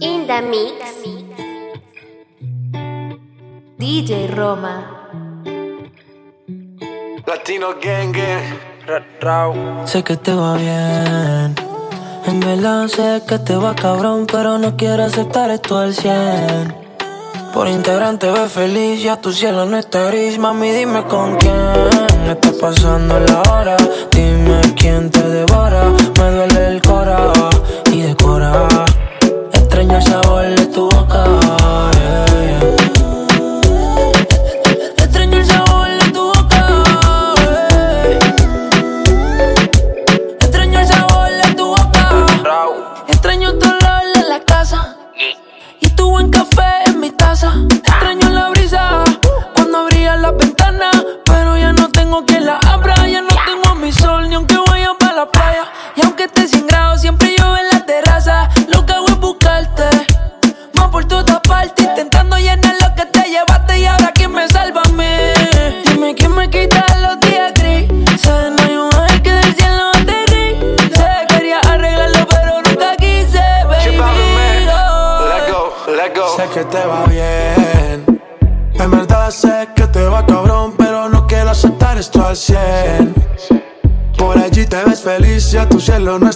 In the mix. DJ Roma. Latino Gang Gang. Sé que te va bien. En verdad sé que te va cabrón, pero no quiero aceptar esto al 100. Por integrante ve feliz, ya tu cielo no está gris. Mami, dime con quién está pasando la hora. Dime quién te devora. Me duele el cora y decora. Extraño el sabor de tu boca.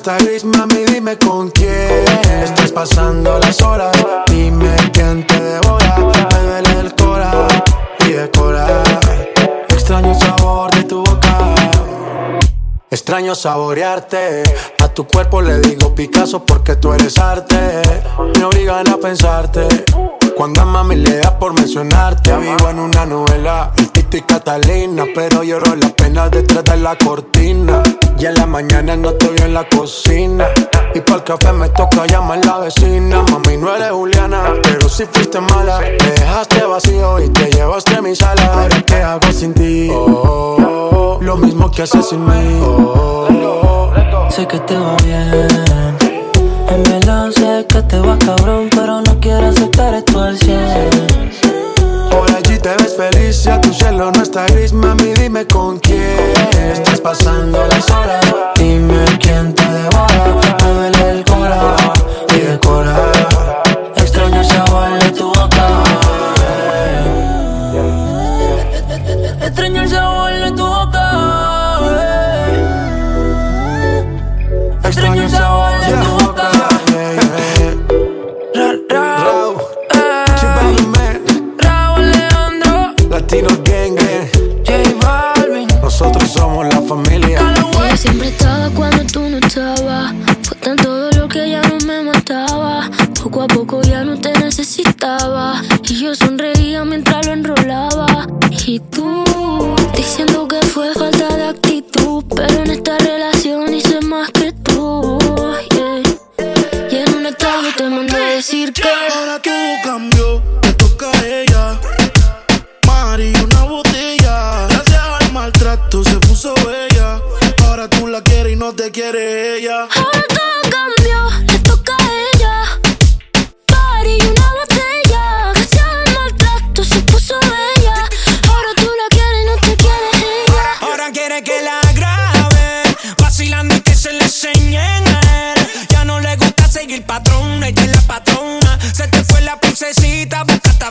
Está gris, mami, dime con quién estás pasando las horas. Dime quién te devora, me duele el cora y decora. Extraño el sabor de tu boca. Extraño saborearte. A tu cuerpo le digo Picasso porque tú eres arte. Me obligan a pensarte. Cuando a mami le da por mencionarte, vivo en una novela. El Tito y Catalina, pero lloro las penas detrás de la cortina. Y en la mañana no estoy en la cocina. Y por el café me toca llamar la vecina. Mami, no eres Juliana, pero si fuiste mala. Me dejaste vacío y te llevaste a mi sala. Ahora, ¿qué hago sin ti? Oh, lo mismo que haces sin mí. Oh, Sé que te va bien. En verdad sé que te va cabrón, pero no quiero aceptar esto al 100. Por allí te ves feliz, ya tu cielo no está gris, mami, dime con quién estás pasando las horas. Dime quién te devora, me duele el decir que. Ahora todo cambió, le toca a ella. Mari, una botella. Gracias al maltrato se puso bella. Ahora tú la quieres y no te quiere ella. Ahora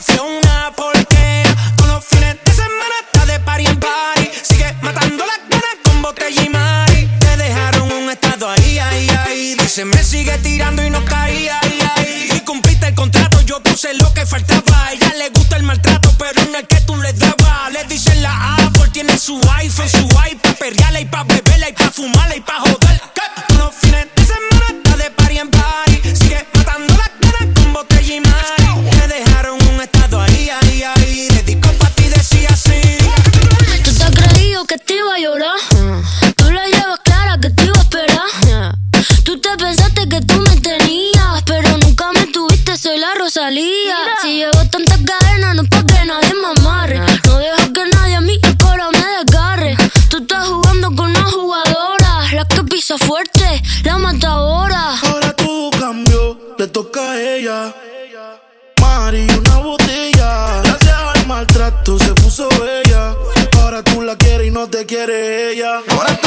princesita, busca a Fiona. Porque todos los fines de semana está de party en party. Sigue matando las ganas con botella y mari. Te dejaron un estado ahí, ahí, ahí. Dice, me sigue tirando y no caía, ahí, ahí. Y cumpliste el contrato, yo puse lo que faltaba. A ella le gusta el maltrato, pero en el que tú le dabas. Le dicen la Apple, tiene su iPhone, su iPad, perreala y pa' beberla y pa' fumarla y pa' joder. Llorar. Tú la llevas clara que te iba a esperar. Tú te pensaste que tú me tenías, pero nunca me tuviste, soy la Rosalía. Si llevo tantas cadenas, no es pa' que nadie me amarre. No dejo que nadie a mí el coro me desgarre. Tú estás jugando con una jugadora, la que pisa fuerte, la matadora. Ahora todo cambió, le toca a ella. Mari, una botella. Gracias al maltrato se quiere ella.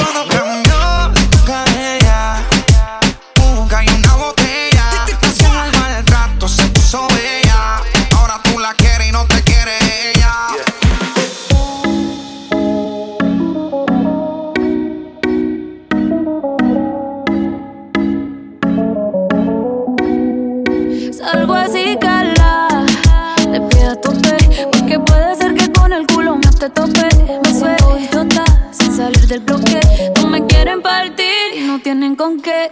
Tienen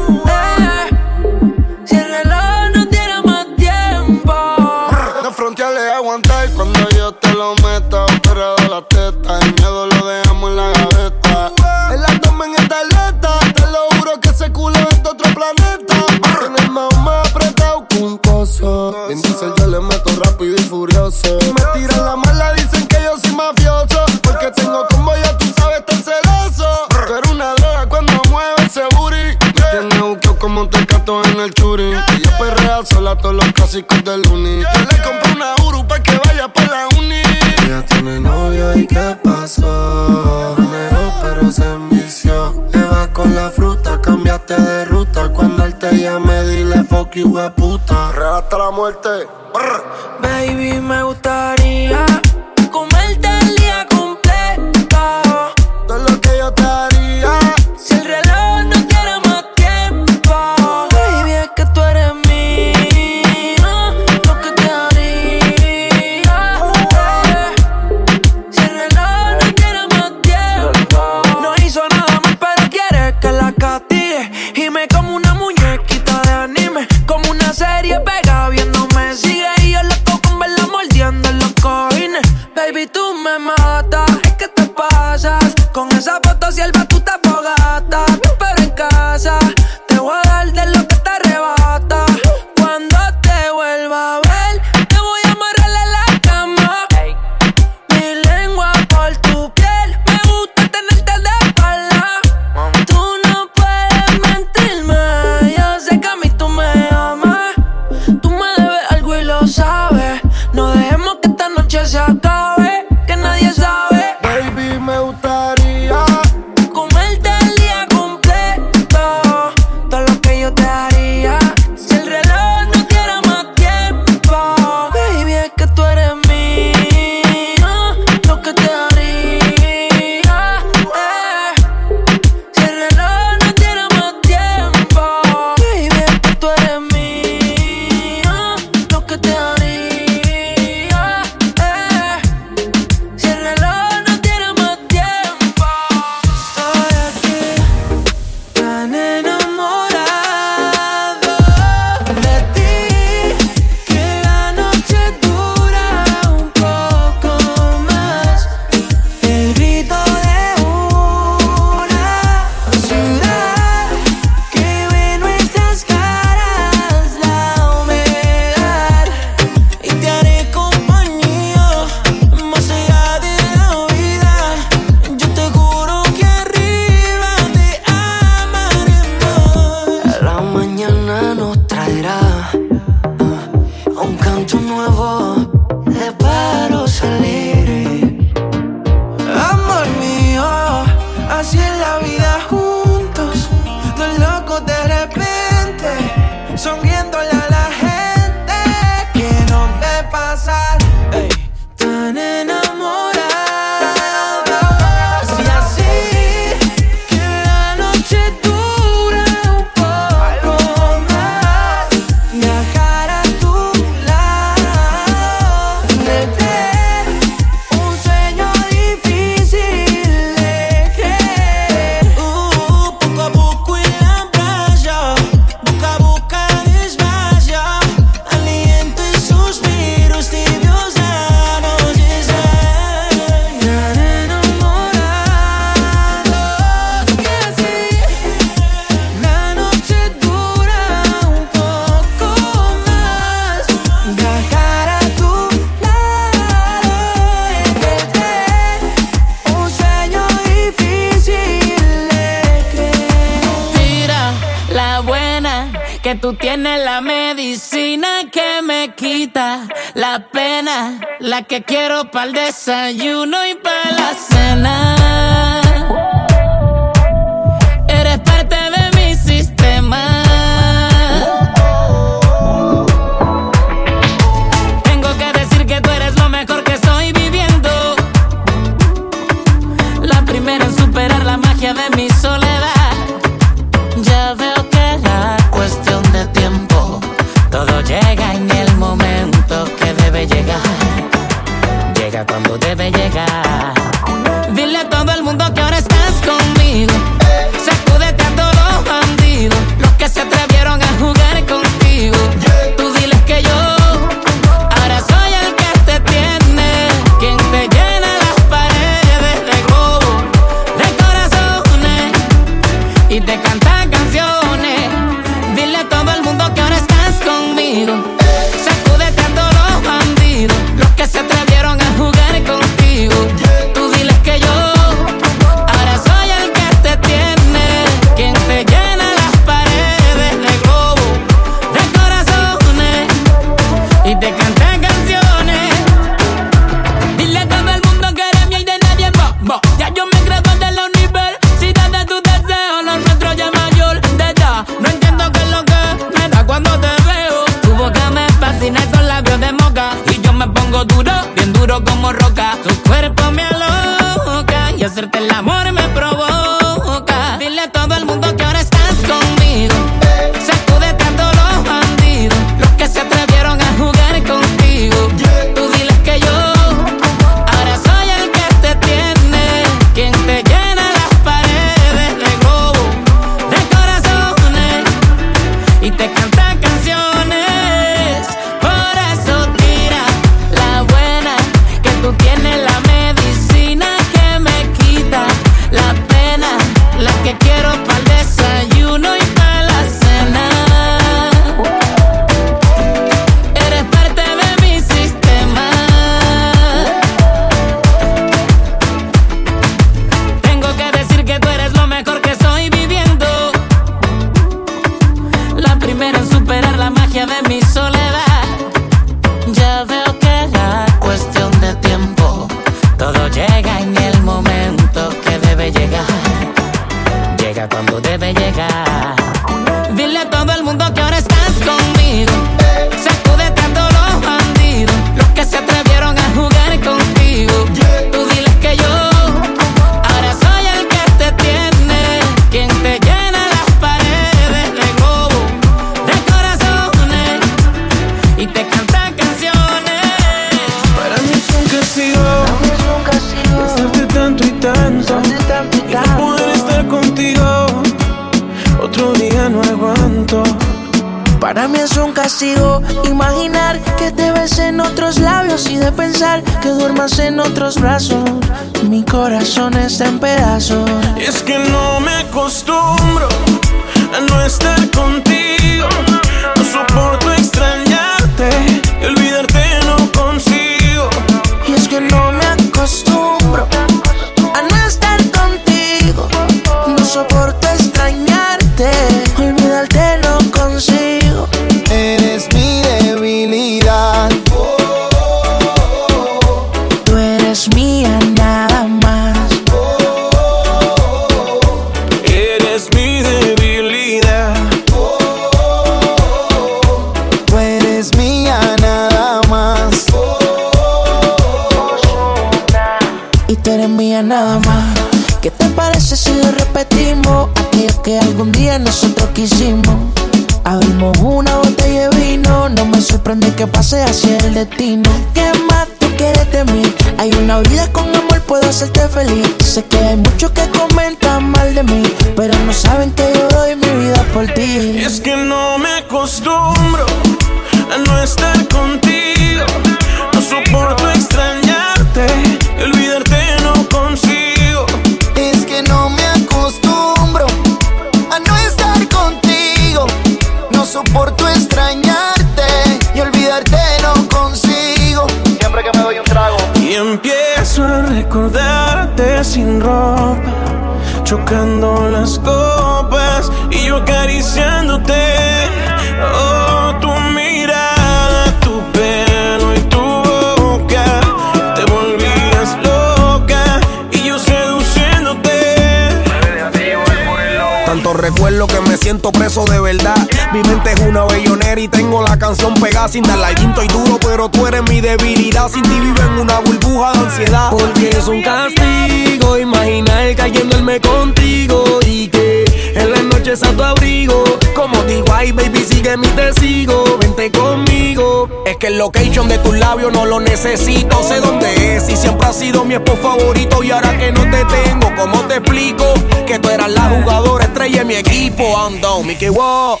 necesito, sé dónde es y siempre ha sido mi esposo favorito y ahora que no te tengo, ¿cómo te explico? Que tú eras la jugadora estrella de mi equipo, ando, Mickey Wow.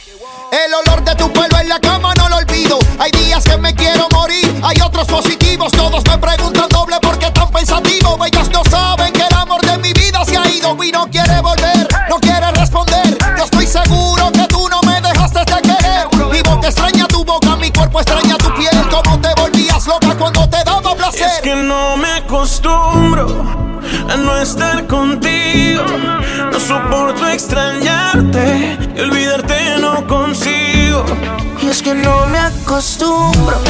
acostumbro.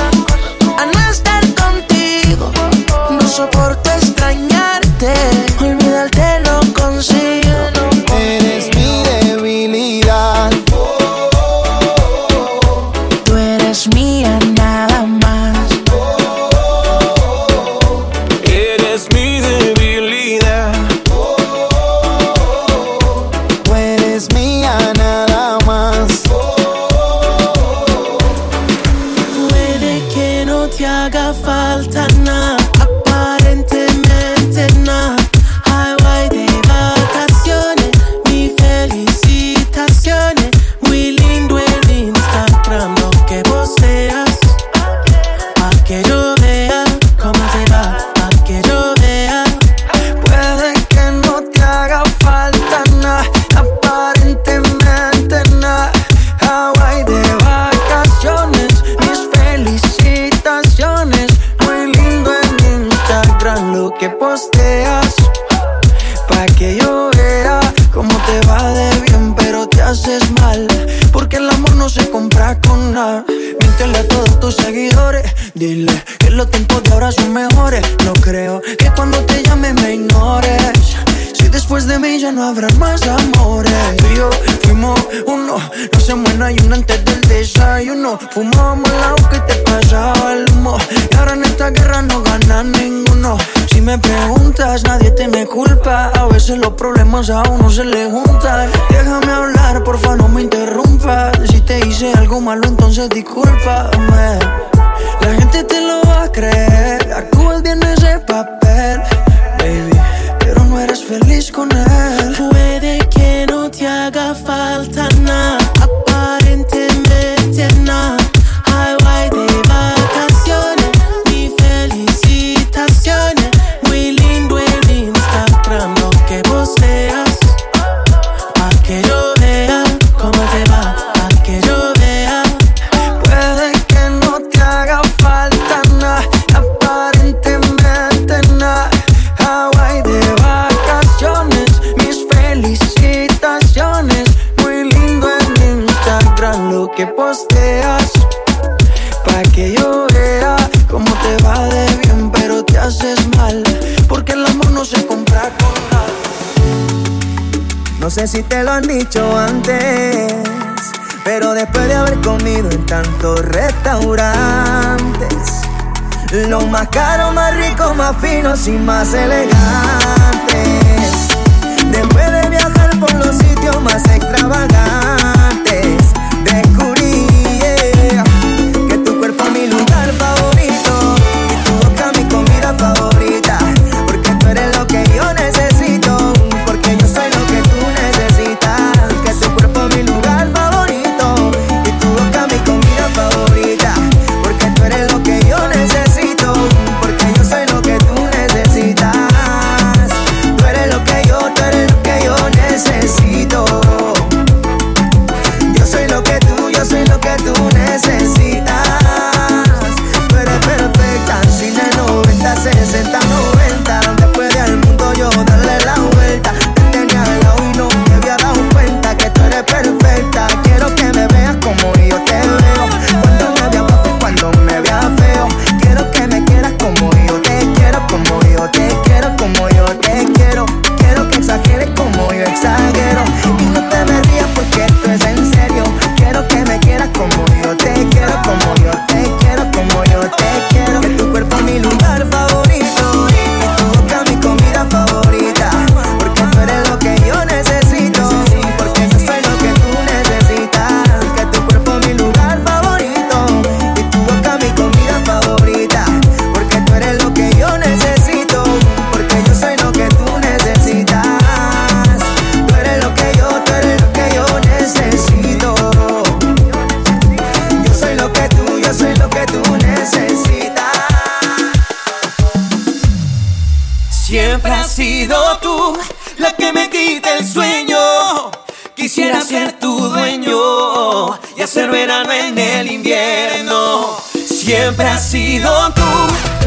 Siempre has sido tú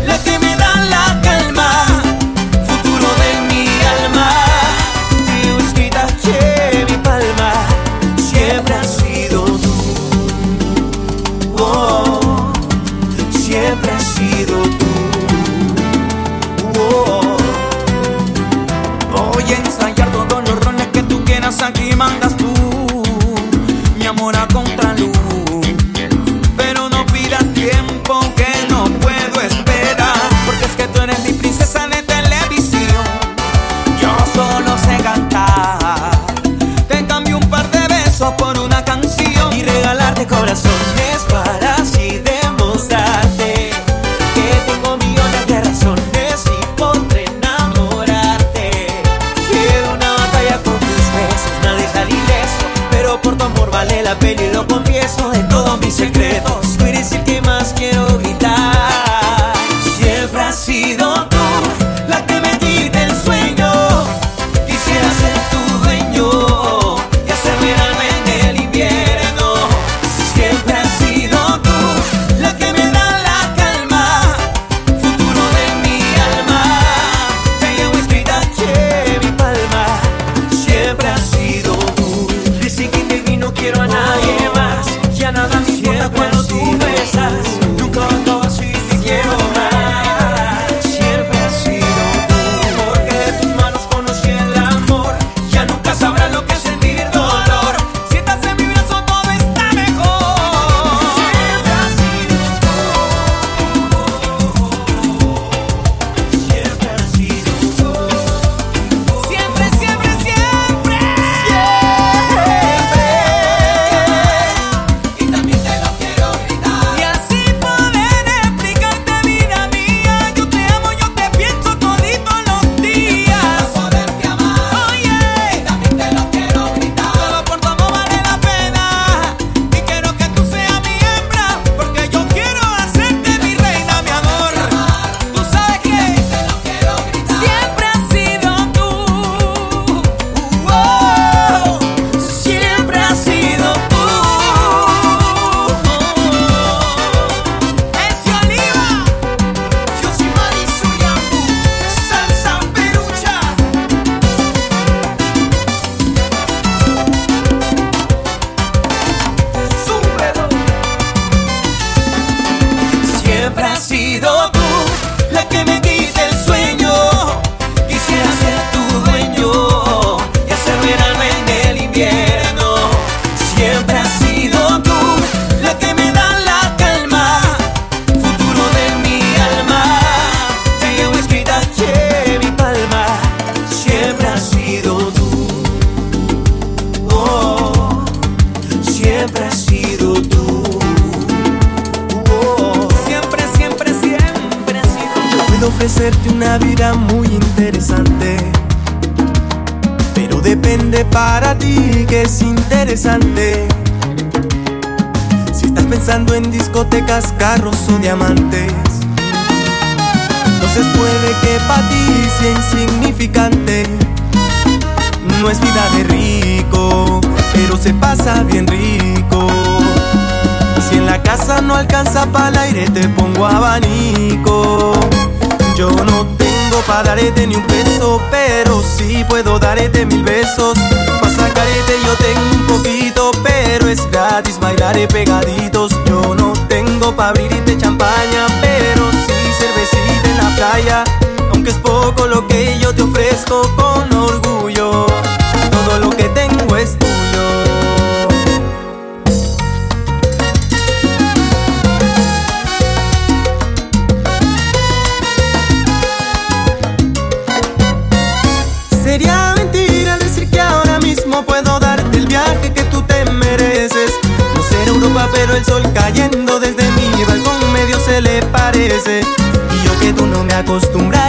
la que me da la calma, futuro de mi alma. Te mi palma, siempre has sido tú. Oh, siempre has sido tú. Oh, voy a ensayar todos los roles que tú quieras aquí mandas.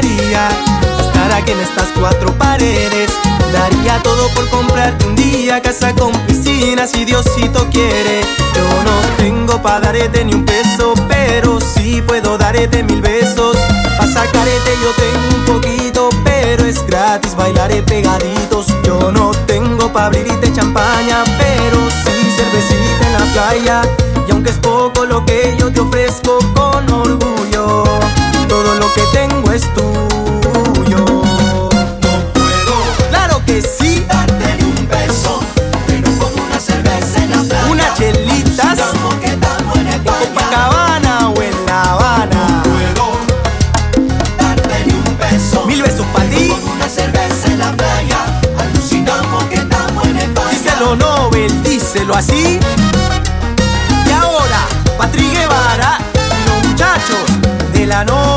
daría estar aquí en estas cuatro paredes. Daría todo por comprarte un día casa con piscina si Diosito quiere. Yo no tengo para darte ni un peso, pero sí puedo darte mil besos. Para sacarte yo tengo un poquito, pero es gratis, bailaré pegaditos. Yo no tengo para abrirte champaña, pero sí cervecita en la playa. Y aunque es poco lo que yo te ofrezco con orgullo todo lo que tengo es tuyo. No puedo, claro que sí, darte ni un beso, pero con una cerveza en la playa, una chelita, como que estamos en España, en Copacabana o en La Habana. No puedo, darte ni un beso, mil besos para ti, con una cerveza en la playa, alucinamos que estamos en España. Díselo Nobel, díselo así. Y ahora, Patrick Guevara, los muchachos de la noche.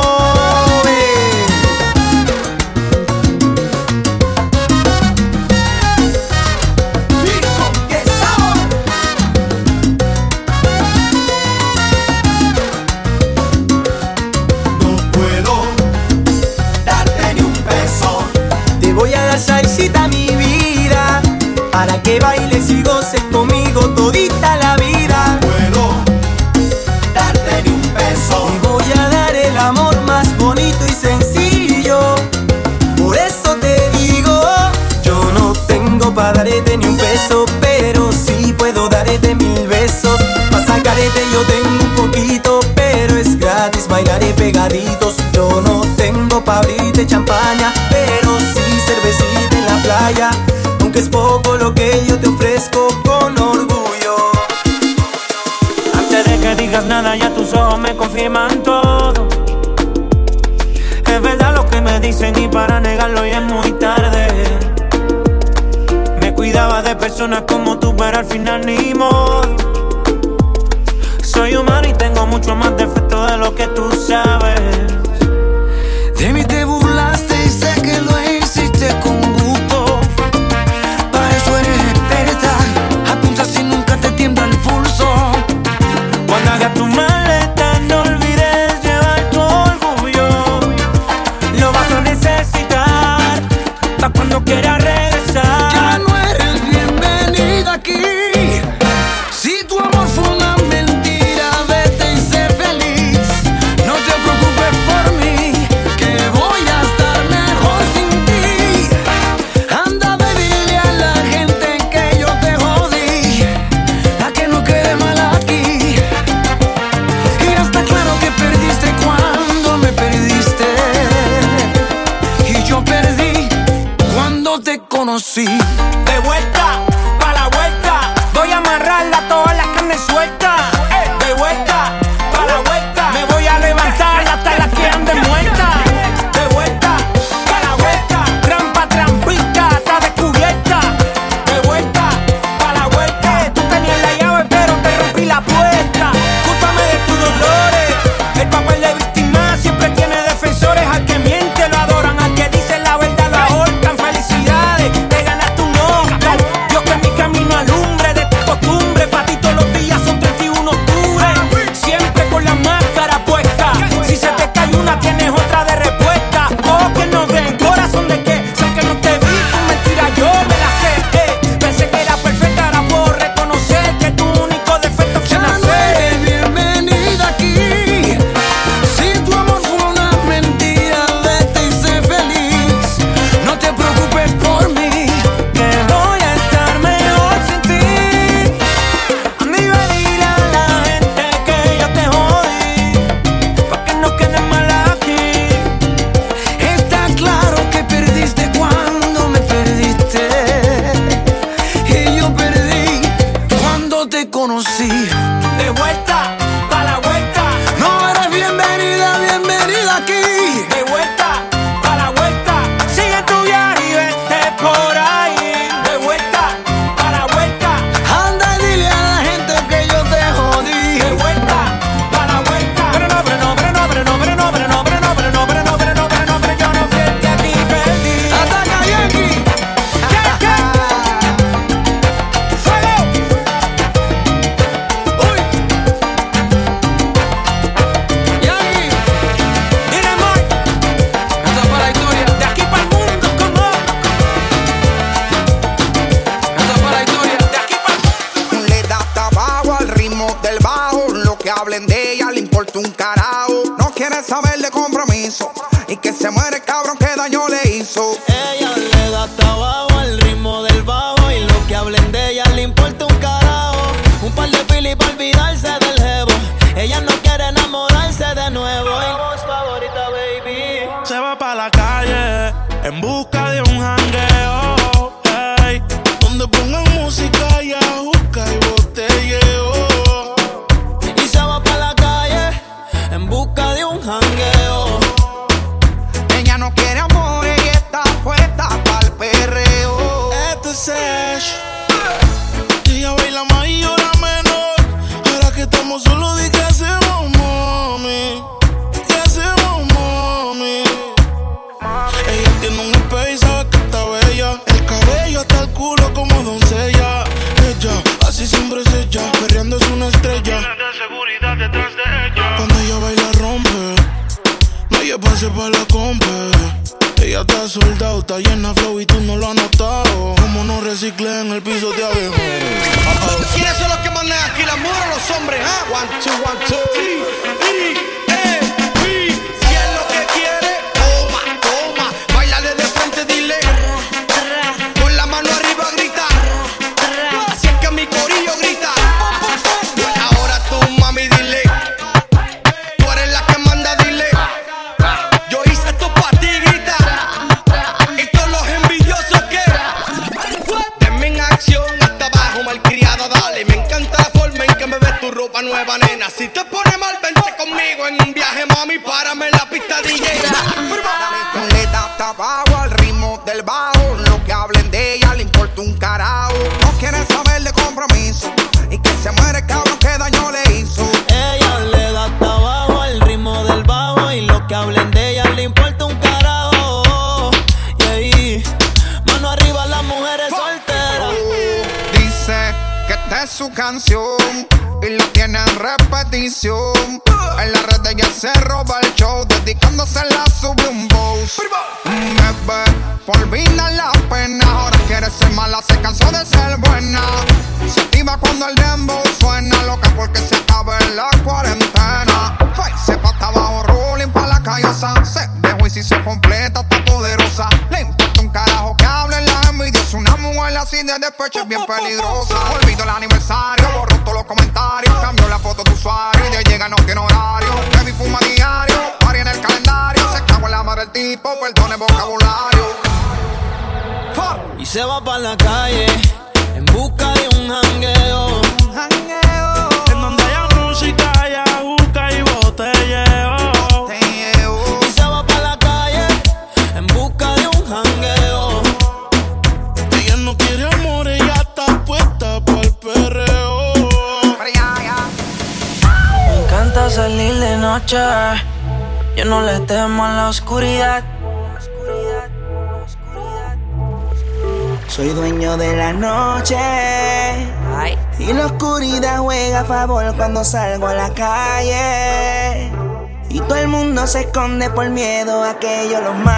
Por miedo a que yo los mate.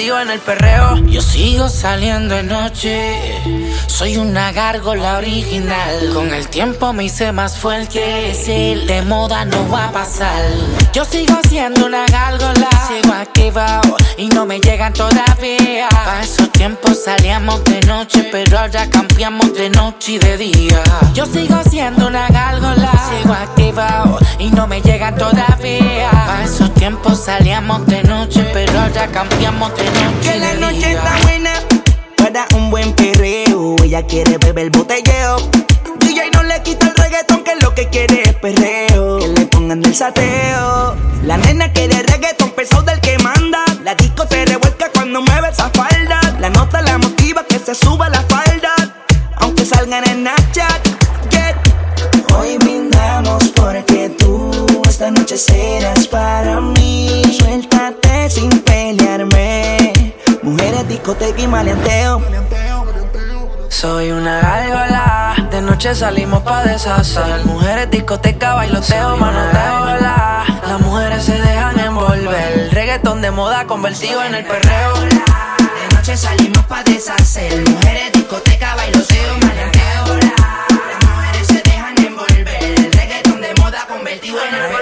en el perreo saliendo de noche. Soy una gárgola original. Con el tiempo me hice más fuerte. Si de moda no va a pasar. Yo sigo siendo una gárgola. Sigo activado y no me llegan todavía. Pa' esos tiempos salíamos de noche, pero ahora cambiamos de noche y de día. Yo sigo siendo una gárgola. Sigo activado y no me llegan todavía. Pa' esos tiempos salíamos de noche, pero ahora cambiamos de noche. Y de la noche está buena para un buen perreo. Ella quiere beber el botelleo. DJ no le quita el reggaetón, que lo que quiere es perreo. Que le pongan el sateo. La nena quiere reggaetón, peso del que manda. La disco se revuelca cuando mueve esa falda. La nota la motiva que se suba la falda. Aunque salgan en Snapchat. Yeah. Hoy brindamos porque tú esta noche serás para mí. Suéltate sin pelear discoteca y maleanteo. Soy una gárgola, de noche salimos pa' deshacer. Mujeres, discoteca, bailoteo, manoteo. Las mujeres se dejan envolver. Reggaetón de moda convertido en el perreo. De noche salimos pa' deshacer. Mujeres, discoteca, bailoteo, maleanteo. Las mujeres se dejan envolver. Reggaetón de moda convertido en el perreo.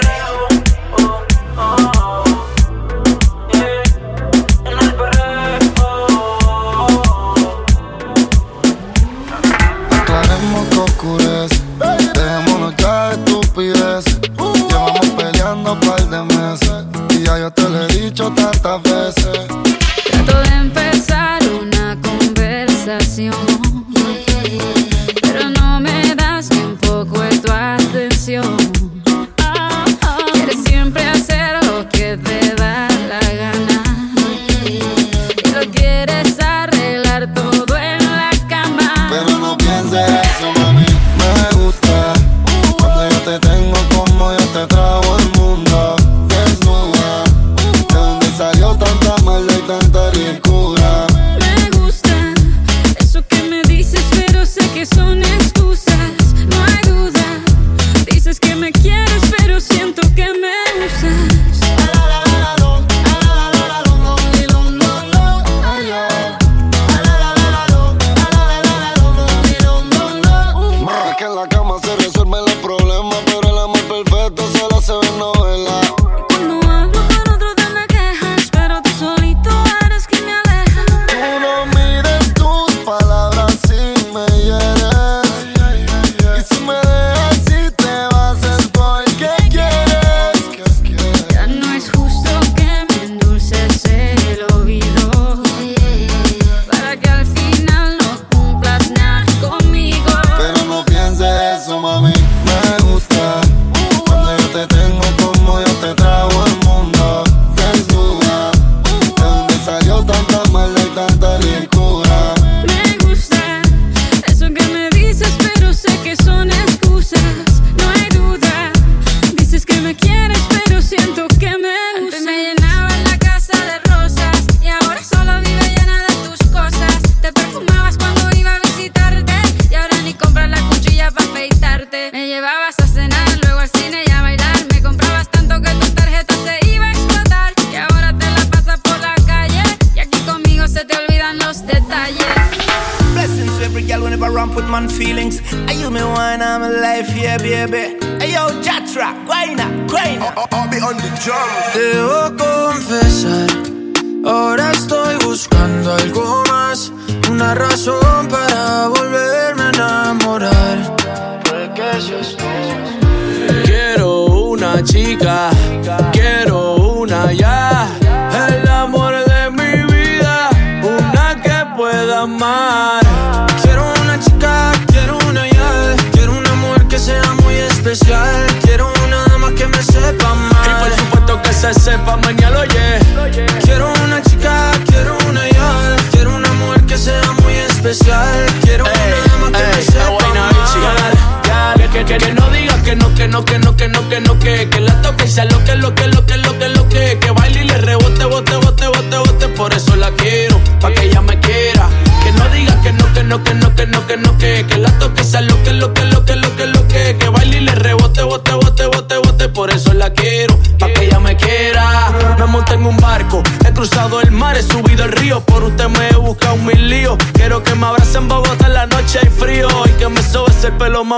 tanta veces é.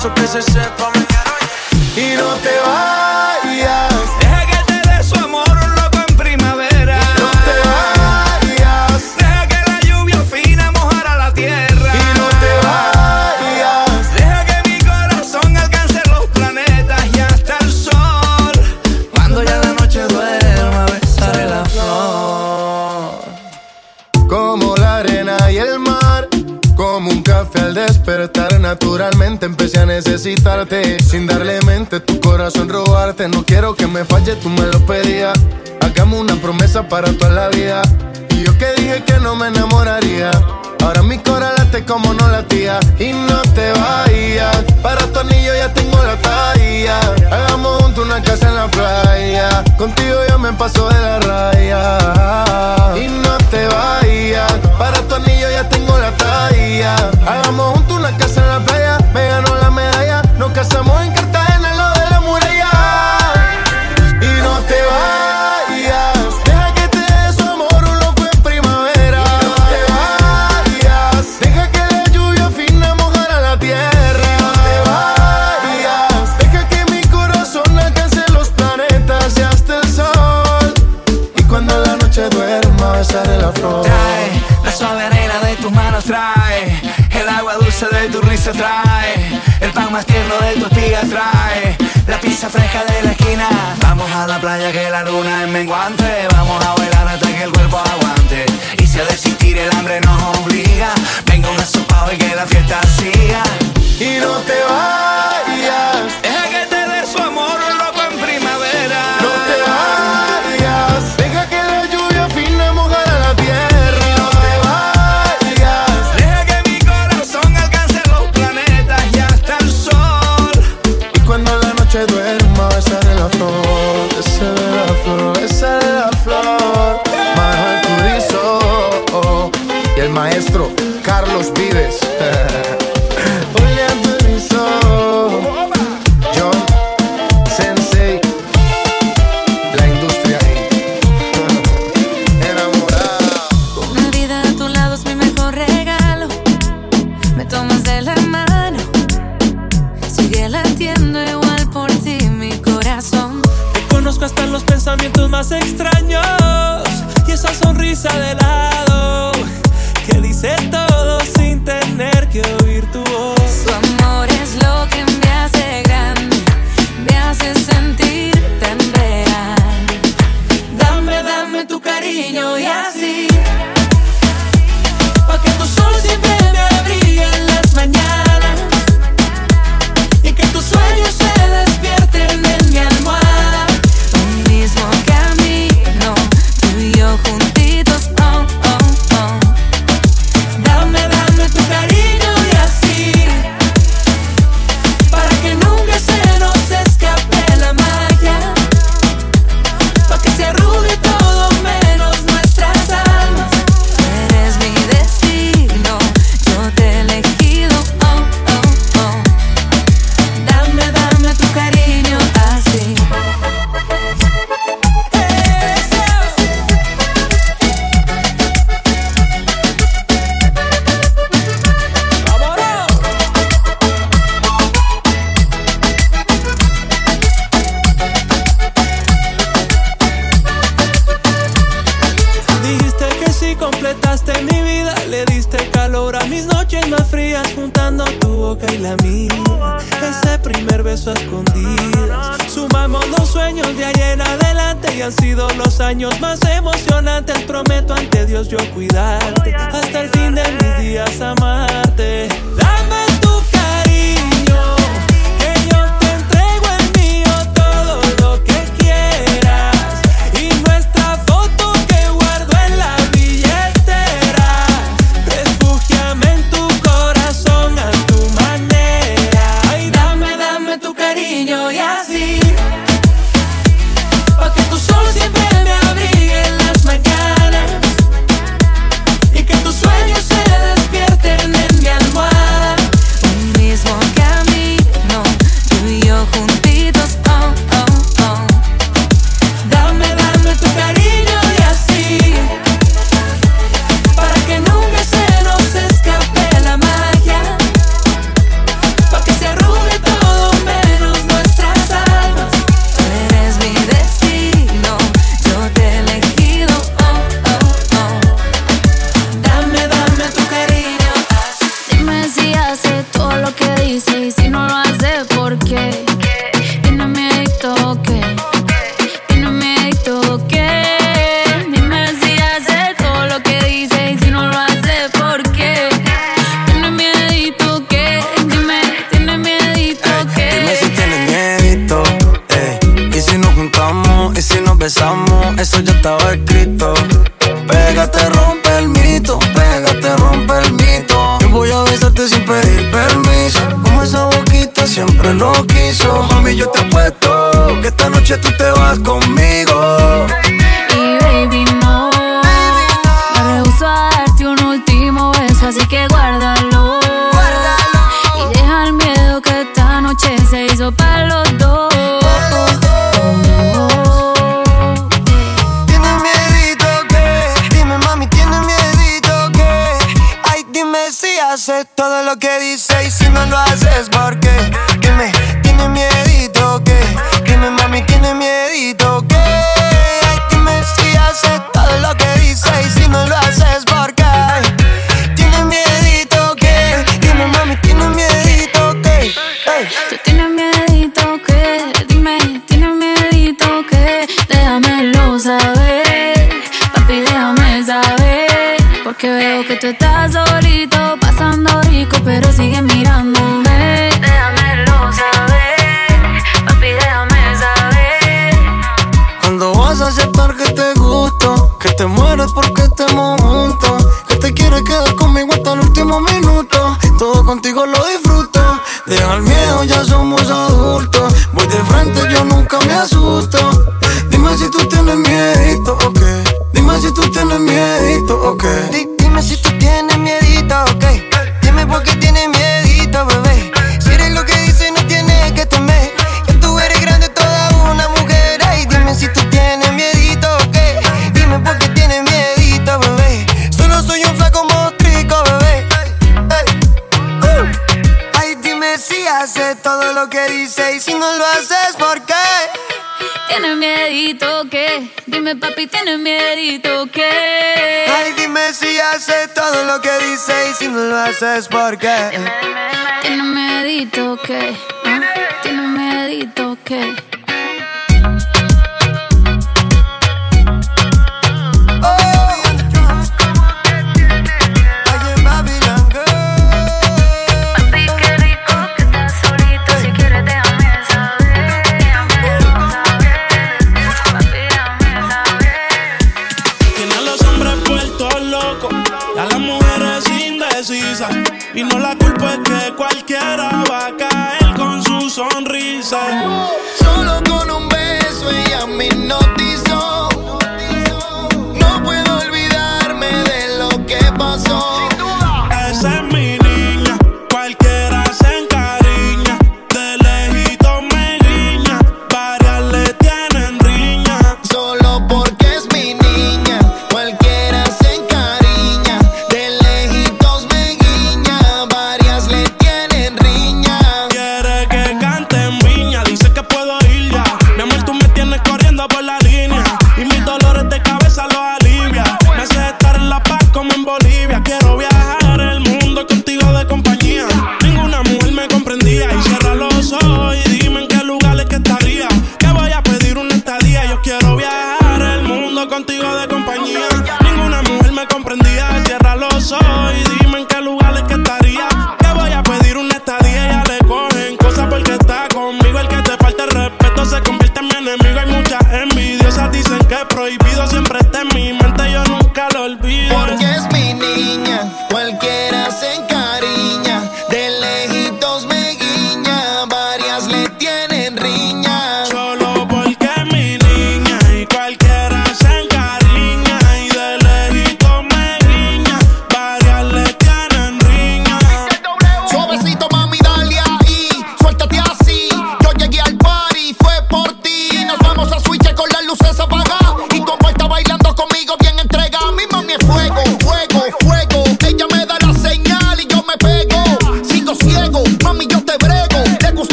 eso que se sepa. Y no te vas. necesitarte sin darle no haces, ¿por qué? Tienes miedito que,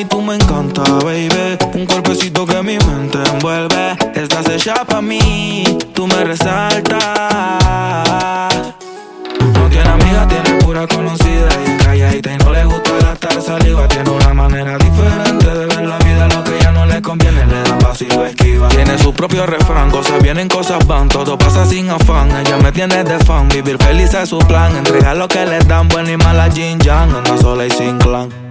mami, tú me encanta, baby. Un cuerpecito que mi mente envuelve. Estás hecha pa' mí, tú me resaltas. No tiene amiga, tiene pura conocida y es calladita y no le gusta gastar saliva. Tiene una manera diferente de ver la vida, lo que ya no le conviene le da paso y lo esquiva. Tiene su propio refrán, cosas vienen, cosas van, todo pasa sin afán. Ella me tiene de fan, vivir feliz es su plan. Entrega lo que le dan, buena y mala Jin Yang, anda sola y sin clan.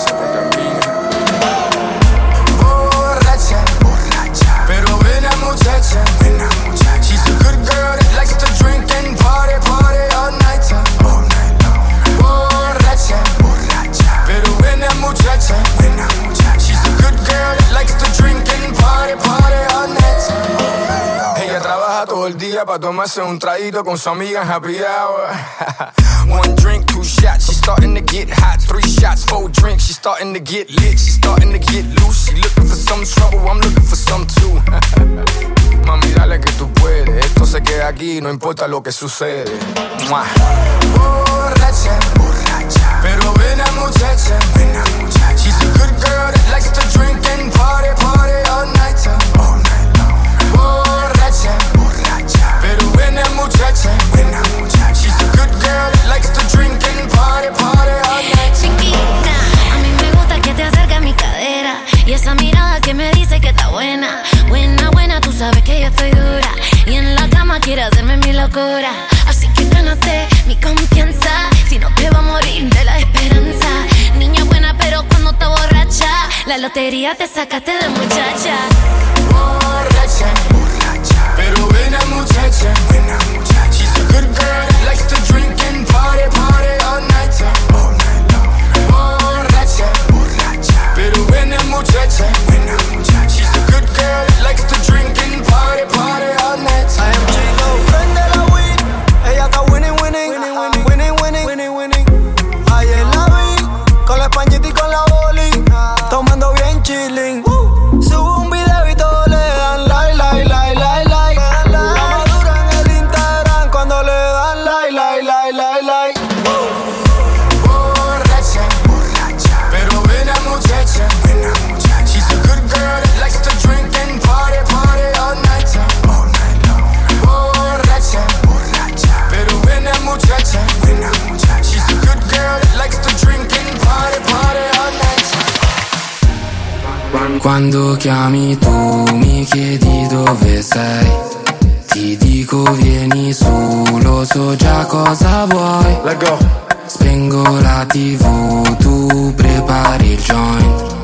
Like to drinking, party, party on it. Ella trabaja todo el día para tomarse un traguito con su amiga en happy hour. One drink, two shots, she's starting to get hot. Three shots, four drinks, she's starting to get lit. She's starting to get loose. She looking for some trouble, I'm looking for some too. Mami, dale que tú puedes. Esto se queda aquí, no importa lo que sucede. Borracha, borracha. Pero ven a muchacha, ven a muchacha. She's a good girl that likes to drink all night. Long. Borracha, borracha. Pero buena muchacha, buena muchacha. She's a good girl that likes to drink and party, party all night. Chiquita, a mí me gusta que te acerque a mi cadera y esa mirada que me dice que está buena. Buena, buena, tú sabes que yo estoy dura y en la cama quiere hacerme mi locura. Así que gánate mi confianza, si no te va a morir de la esperanza. La lotería te sacaste de muchacha. Borracha, borracha. Pero buena muchacha, buena muchacha. She's a good girl that likes to drink and party, party all night. All night long. Borracha, borracha. Pero buena muchacha, buena muchacha. She's a good girl that likes to drink and party, party Quando chiami tu mi chiedi dove sei. Ti dico vieni su, lo so già cosa vuoi. Spengo la tv, tu prepari il joint.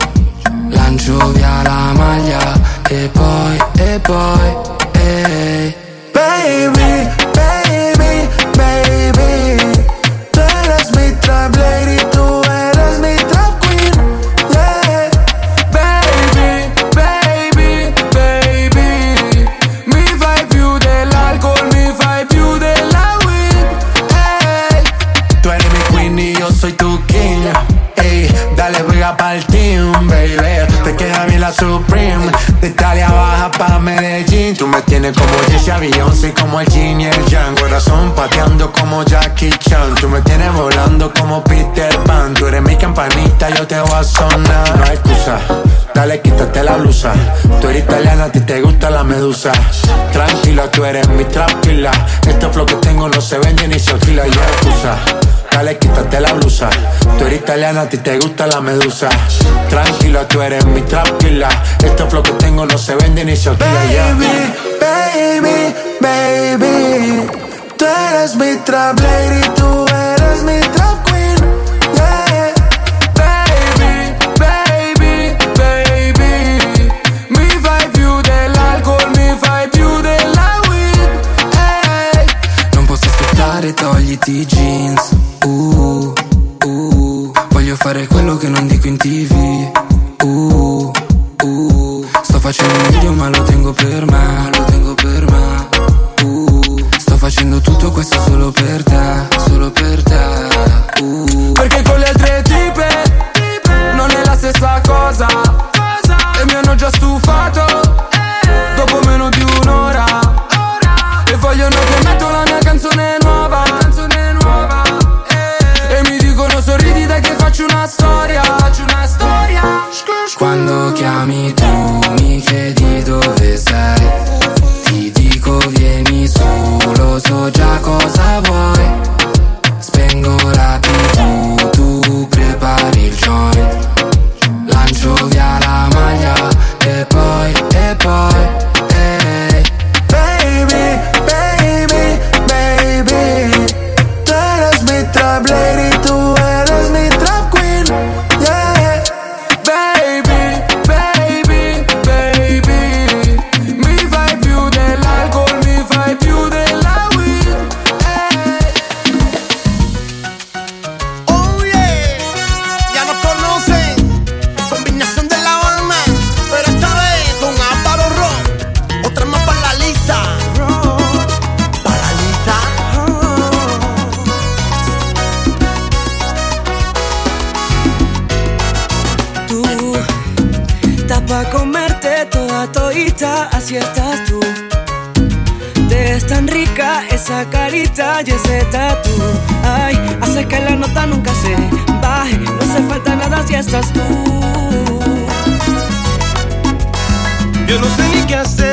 Lancio via la maglia e poi, e poi, ehi. Baby, baby, pa' Medellín. Tú me tienes como Jesse Beyoncé, como el Jin y el Yang. Corazón pateando como Jackie Chan. Tú me tienes volando como Peter Pan. Tú eres mi campanita, yo te voy a sonar. No hay excusa. Dale, quítate la blusa. Tú eres italiana, a ti te gusta la medusa. Tranquila, tú eres mi tranquila. Este flow que tengo no se vende ni se alquila. Y excusa. Dale, quítate la blusa. Tú eres italiana, a ti te gusta la medusa. Tranquila, tú eres mi tranquila. Este flow que tengo no se vende ni se alquila. yeah. Baby, baby, baby. Tú eres mi trap lady, tú eres mi trap queen. Yeah. Baby, baby, baby Mi fai più dell'alcol, mi fai più della weed Ehi Non posso aspettare, togliti i jeans Video ma lo nothing you can say.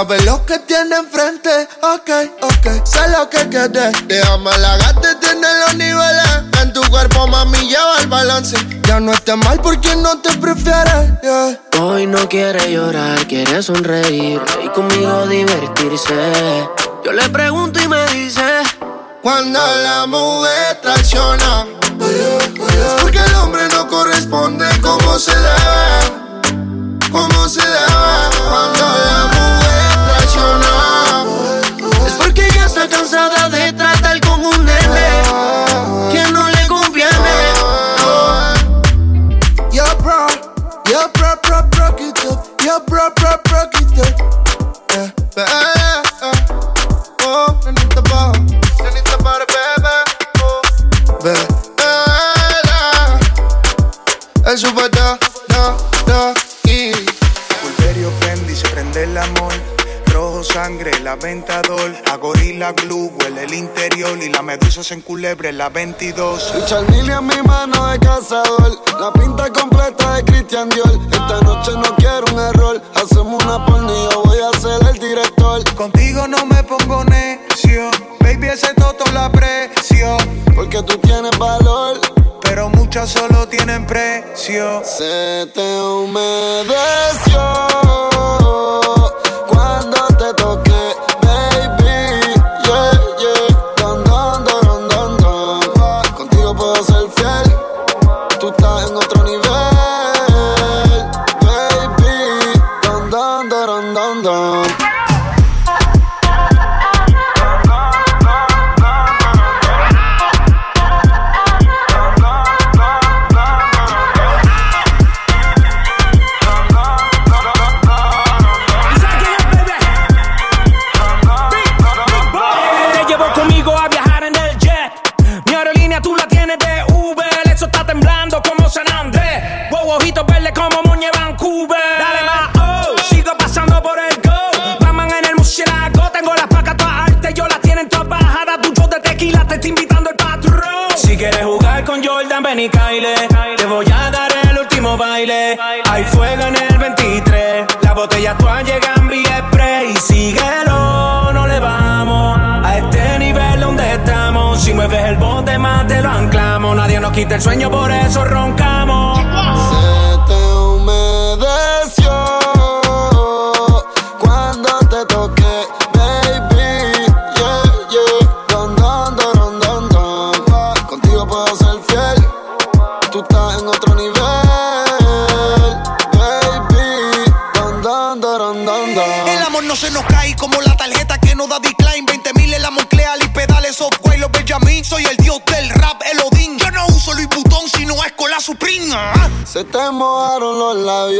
Sabe lo que tiene enfrente, ok, ok. Sé lo que quieres, déjame la gata, tiene los niveles. En tu cuerpo, mami, lleva el balance. Ya no estés mal porque no te prefieres. Hoy no quiere llorar, quiere sonreír y conmigo divertirse. Yo le pregunto y me dice: Cuando la mujer traiciona, es porque el hombre no corresponde como se debe. Como se la ventador. A gorila glue huele el interior y la medusa se enculebre en la 22. El charnilio en mi mano de cazador, la pinta completa de Christian Dior. Esta noche no quiero un error, hacemos una pornillo, yo voy a ser el director. Contigo no me pongo necio, baby ese toto la precio. Porque tú tienes valor pero muchas solo tienen precio. Se te humedeció. Ya tú has llegado en Villa y síguelo, no le vamos. A este nivel donde estamos, si mueves el bote más te lo anclamos. Nadie nos quita el sueño, por eso roncamos. la vida.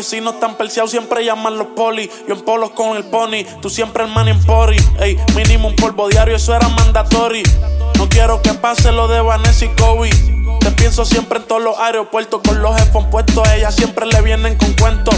Vecinos tan perseados siempre llaman los poli. Yo en polos con el pony, tú siempre el man en pori. Ey, mínimo un polvo diario, eso era mandatory. No quiero que pase lo de Vanessa y Kobe. Te pienso siempre en todos los aeropuertos con los headphones puestos. Ella siempre le vienen con cuentos.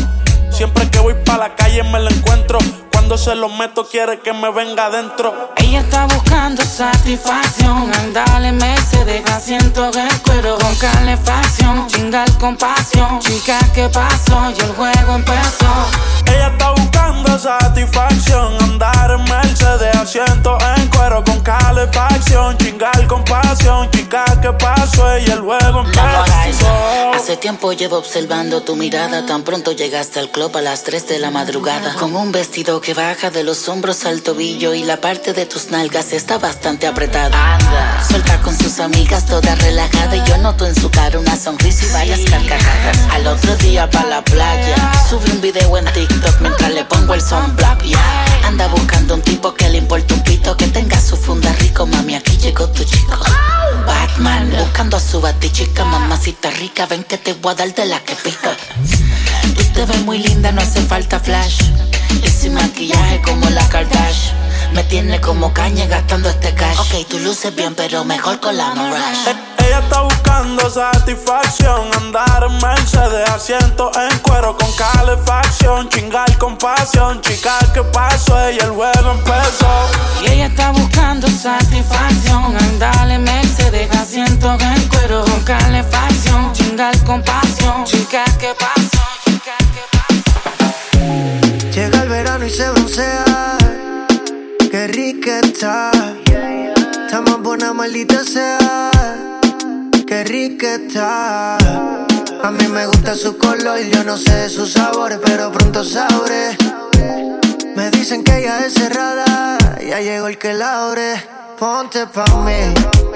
Siempre que voy pa' la calle me la encuentro. Cuando se lo meto quiere que me venga adentro. Ella está buscando satisfacción. Andale, me se deja asiento en cuero con calefacción. Chingar con pasión. Chica, ¿qué pasó? Y el juego empezó. Ella está buscando satisfacción. Andar en Mercedes, asiento en cuero con calefacción. Chingar con pasión. Chica, ¿qué pasó? Y el juego empezó. Hace tiempo llevo observando tu mirada. Tan pronto llegaste al club a las 3 de la madrugada. Con un vestido que baja de los hombros al tobillo y la parte de tus nalgas está bastante apretada. Anda. Suelta con sus amigas toda relajada y yo noto en su cara una sonrisa y varias carcajadas. Al otro día pa' la playa, sube un video en TikTok mientras le pongo el sunblock. Yeah. Anda buscando un tipo que le importa un pito que tenga su funda rico, mami, aquí llegó tu chico. Batman buscando a su batichica, mamacita rica, ven que te voy a dar de la que pica. Tú te ves muy linda, no hace falta flash. Y sin maquillaje como la Kardashian. Me tiene como caña gastando este cash. Ok, tú luces bien, pero mejor con la Mirage. Ella está buscando satisfacción. Andar en Mercedes, asiento en cuero con calefacción. Chingar con pasión, chica, ¿qué pasó? Y el juego empezó. Y ella está buscando satisfacción. Andar en Mercedes, asiento en cuero con calefacción. Chingar con pasión, chica, ¿qué pasó? Llega el verano y se broncea. Qué rica está. Está más buena, maldita sea. Qué rica está. A mí me gusta su color, yo no sé su sabor, pero pronto sabré. Me dicen que ella es cerrada, ya llegó el que la abre. Ponte pa' mí,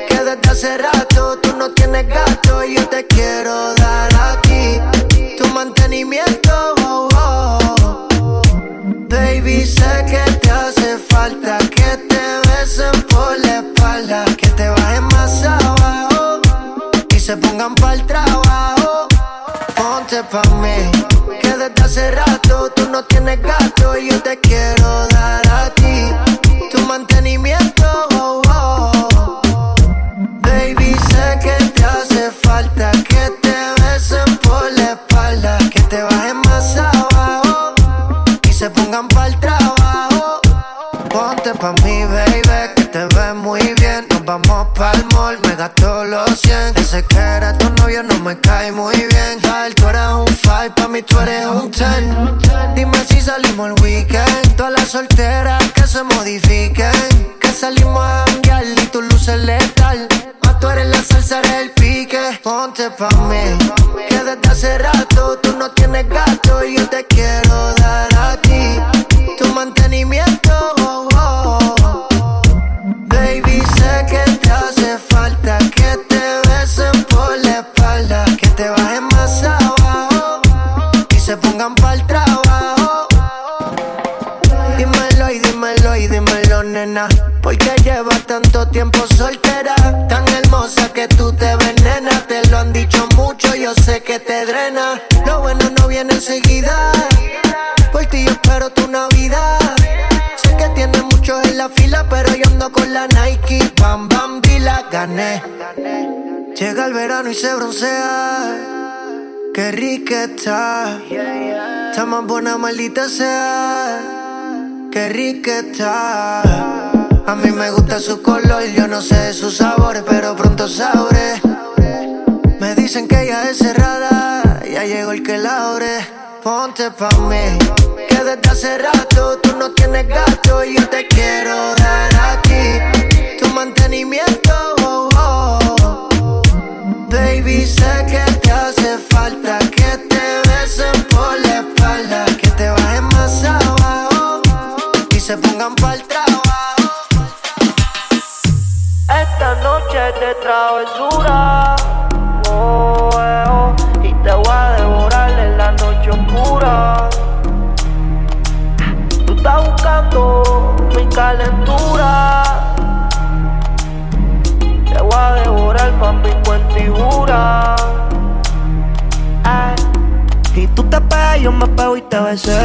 que desde hace rato tú no tienes gato y yo te quiero dar a ti tu mantenimiento. Oh, oh. Baby, sé que te hace falta que te besen por la espalda, que te bajen más y se pongan pa'l trabajo. Ponte pa' mí, que desde hace rato tú no tienes gato y yo te quiero dar a ti tu mantenimiento. Oh, oh. Baby, sé que te hace falta que te besen por la espalda, que te bajen más abajo y se pongan pa'l trabajo. Ponte pa' mí, baby, que te ves muy bien. Nos vamos pa'l mall, me gasto los 100. Que era tu novio no me cae muy bien. Tal, tú eres un 5, pa' mí tú eres un 10. Dime si salimos el weekend. Todas las solteras que se modifiquen. Que salimos a janguear y tu luces letal. Más tú eres la salsa, eres el pique. Ponte pa' mí, que desde hace rato tú no tienes gato y yo te quiero está. Más buena, maldita sea. Qué rica está. A mí me gusta su color, yo no sé su sabor, pero pronto sabré. Me dicen que ella es cerrada, ya llegó el que la abre. Ponte pa' mí, que desde hace rato tú no tienes gato y yo te quiero dar a ti tu mantenimiento. oh, oh. Baby, sé que de travesura. Oh, eh, oh, y te voy a devorar en la noche oscura. Tú estás buscando mi calentura. Te voy a devorar, papi, cuentigura. Y tú te pegas, yo me pego y te besé.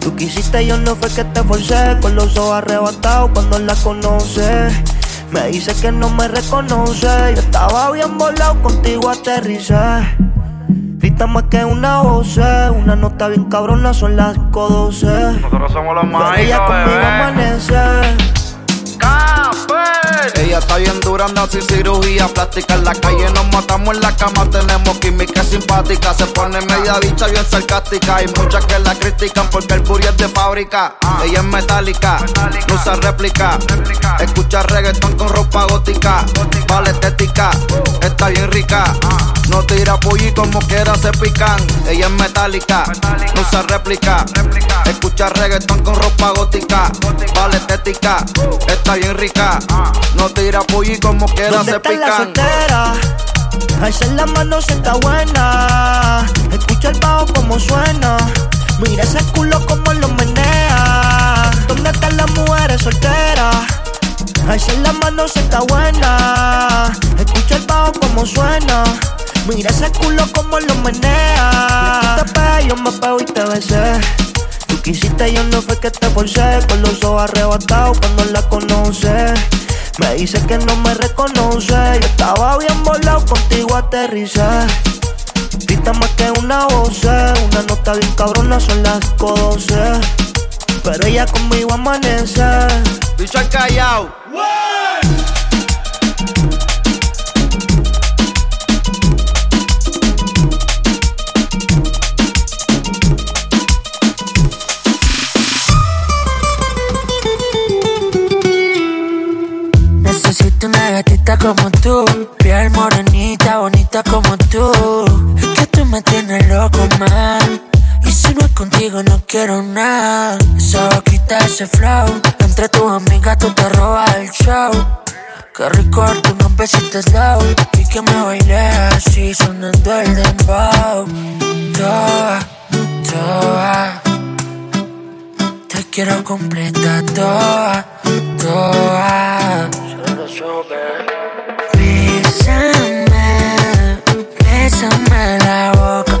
Tú quisiste, yo no fue que te forcé. Con los ojos arrebatados cuando la conoce. Me dice que no me reconoce. Yo estaba bien volado, contigo aterricé. Grita más que una voz, una nota bien cabrona, son las 5.12. Nosotros somos los más Ella conmigo amanece. Ella está bien dura, anda sin cirugía plástica. En la calle nos matamos en la cama, tenemos química simpática. Se pone media bicha bien sarcástica. Hay muchas que la critican porque el puri es de fábrica. Ella es metálica, no usa réplica. Escucha reggaetón con ropa gótica. Vale estética, está bien rica. No tira pulli como quiera se pican. Ella es metálica, no usa réplica. Escucha reggaetón con ropa gótica. Vale estética, está bien rica. No tira pulli como quiera ¿Dónde se está la soltera? Alza la mano si está buena. Escucha el bajo como suena. Mira ese culo como lo menea. ¿Dónde están las mujeres solteras? Alza la mano si está buena. Escucha el bajo como suena. Mira ese culo como lo menea. Tú te pegas, yo me pego y te besé. Tú quisiste, yo no fue que te forcé. Con los ojos arrebatados cuando la conoce. Me dice que no me reconoce. Yo estaba bien volado, contigo aterricé. Grita más que una voz, una nota bien cabrona, son las 5.12. Pero ella conmigo amanece. Bicho al callao. Necesito gatita como tú, piel morenita, bonita como tú. Que tú me tienes loco, man. Y si no es contigo, no quiero nada. Esa boquita, ese flow. Entre tus amigas, tú te robas el show. Qué rico darte unos besitos slow. Y que me baile así, sonando el dembow. Toa, toa. Te quiero completa toda, toda. Bésame, bésame la boca.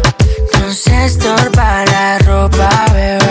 No se estorba la ropa, bebé.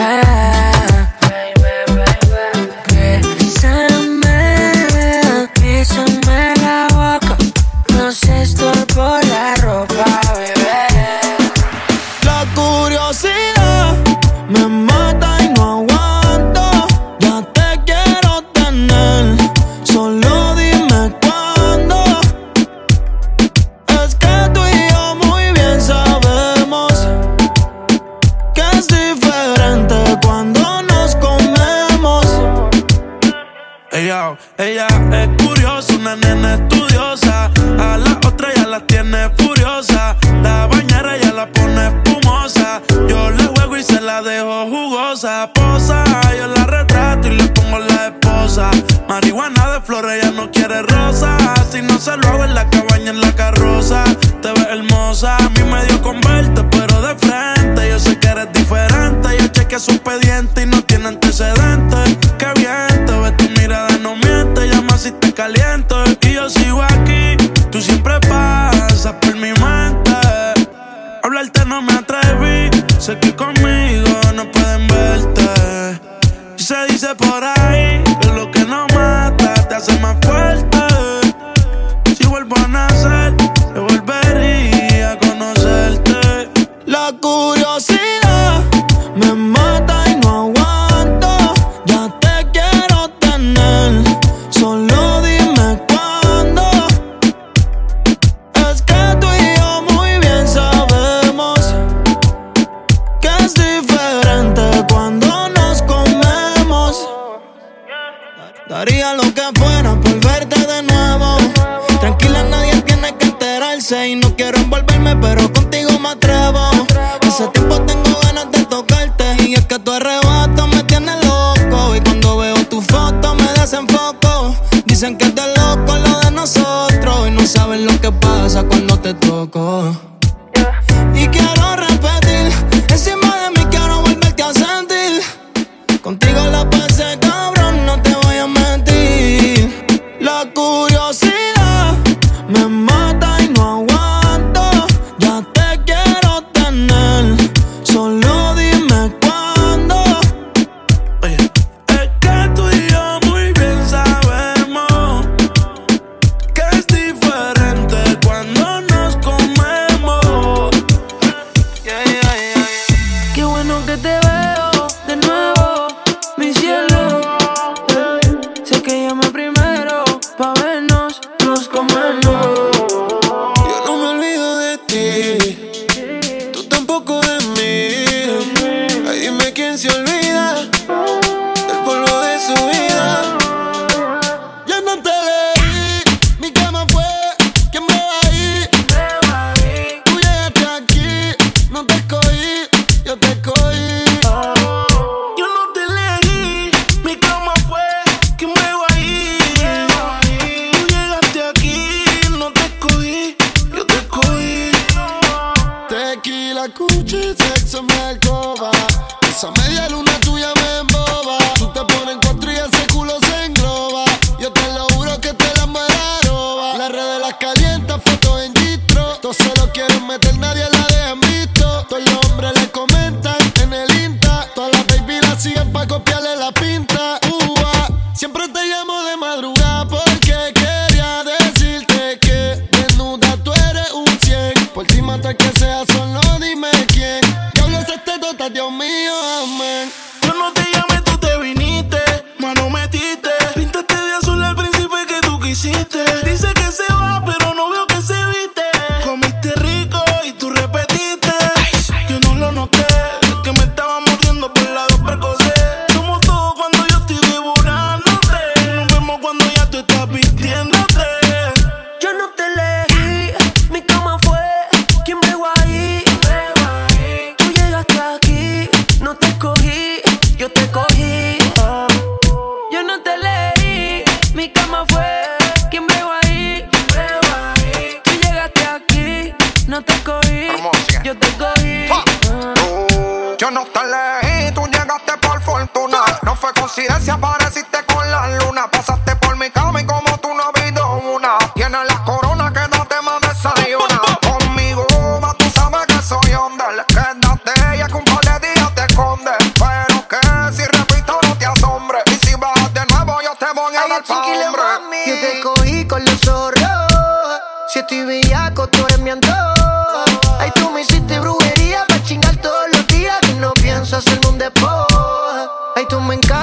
Si estoy bellaco, tú eres mi antojo. Ay, tú me hiciste brujería para chingar todos los días que no pienso hacerme un depósito. Ay, tú me encanta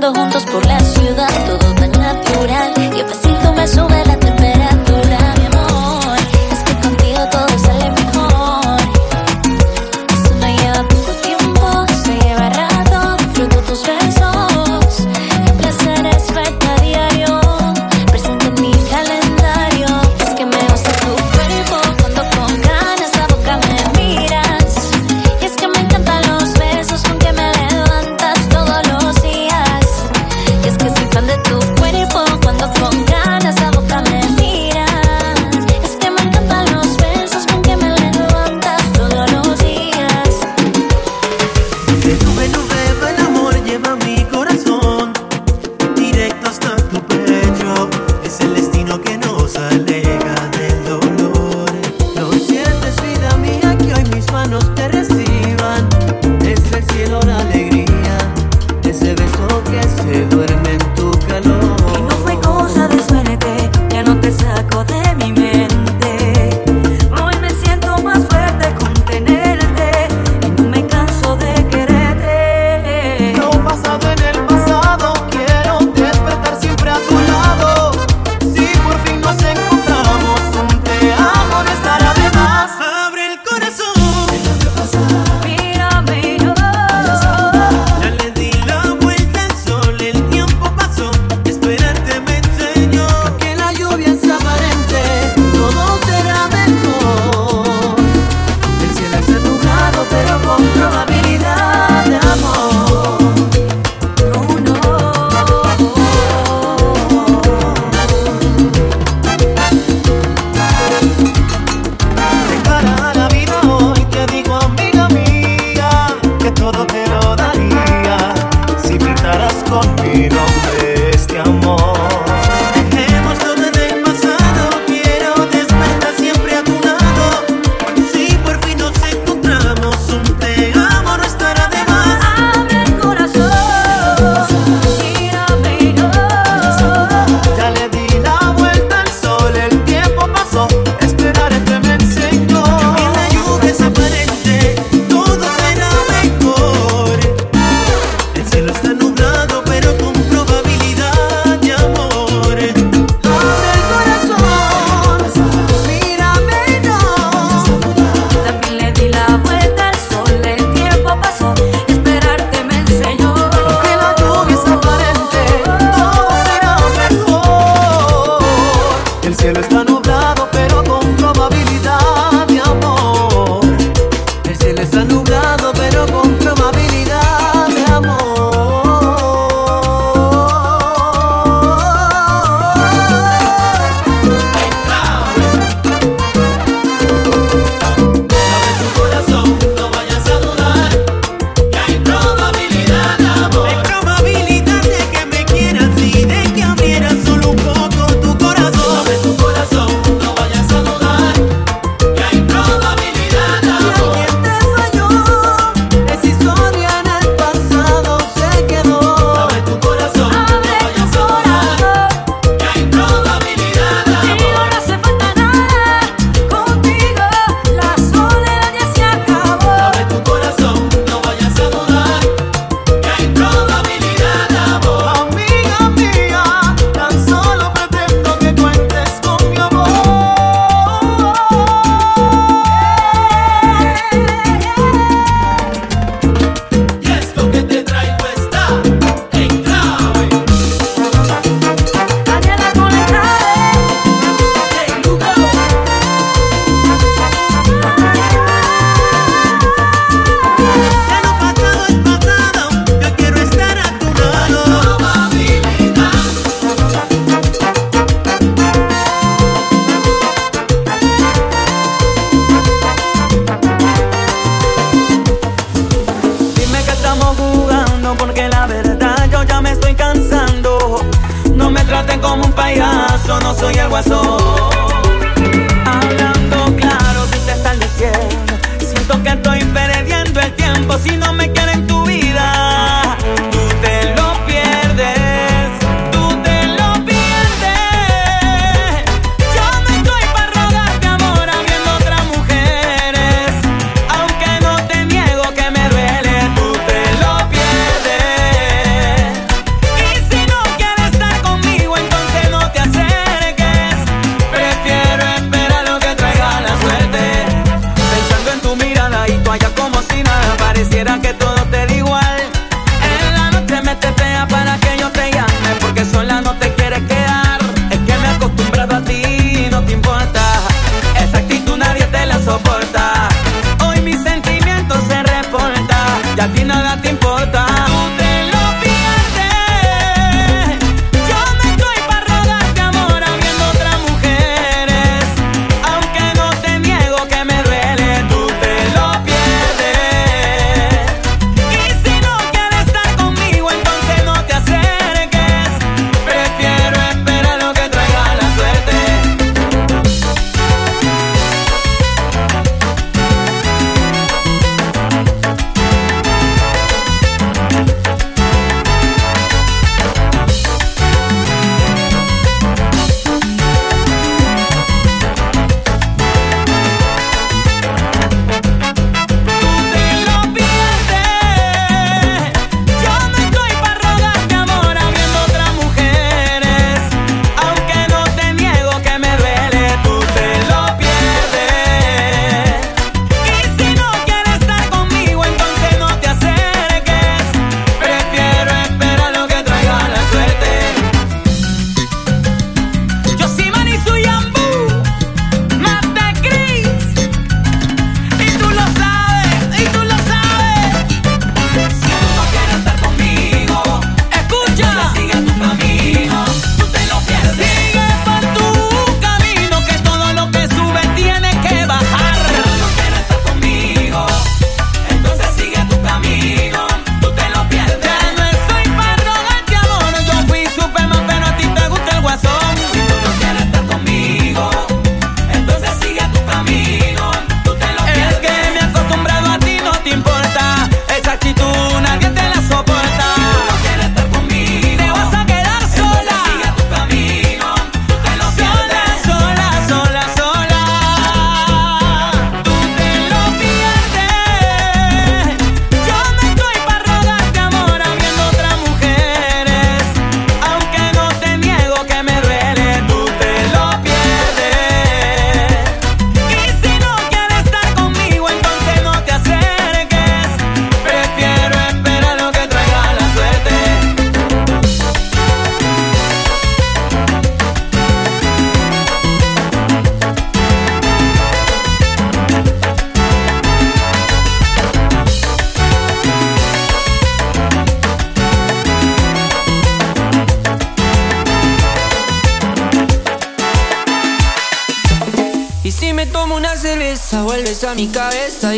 juntos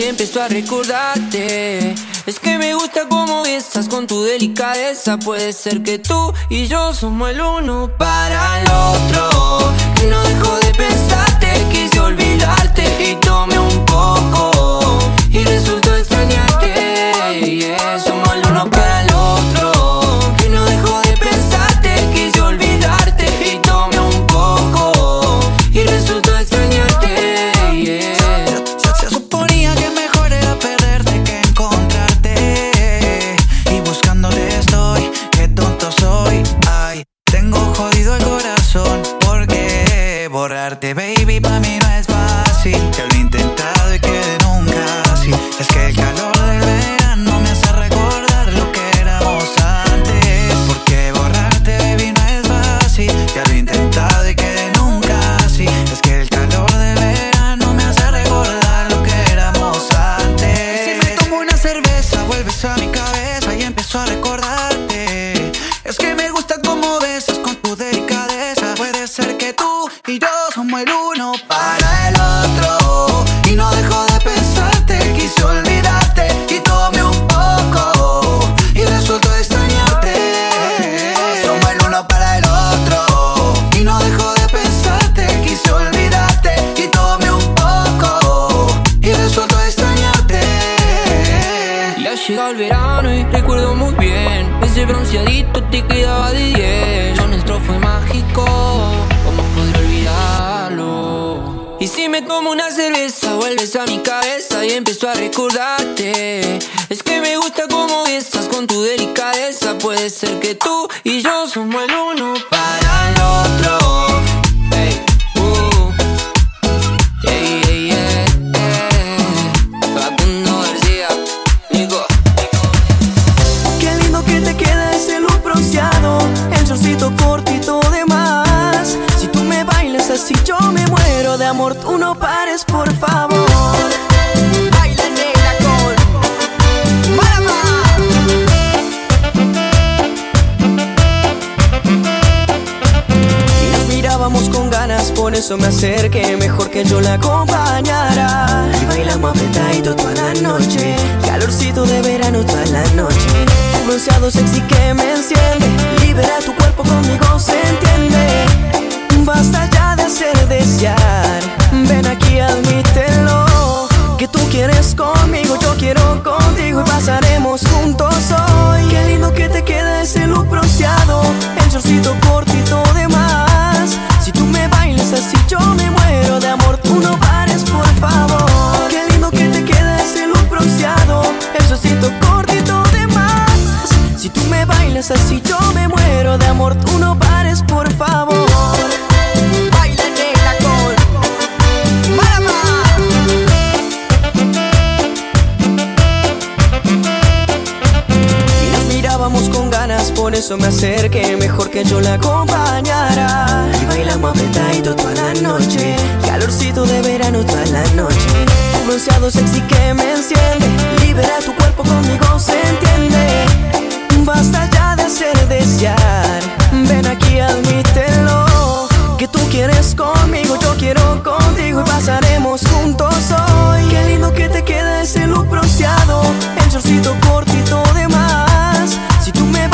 y empiezo a recordarte. Es que me gusta cómo estás con tu delicadeza. Puede ser que tú y yo somos el uno para. por eso me acerqué Mejor que yo la acompañara. Y bailamos apretadito toda la noche Calorcito de verano toda la noche. Un bronceado sexy que me enciende Libera tu cuerpo, conmigo se entiende. Basta ya de hacer desear Ven aquí, admítelo Que tú quieres conmigo, yo quiero contigo Y pasaremos juntos hoy. Qué lindo que te queda ese look bronceado El shortcito cortito de más. Si tú me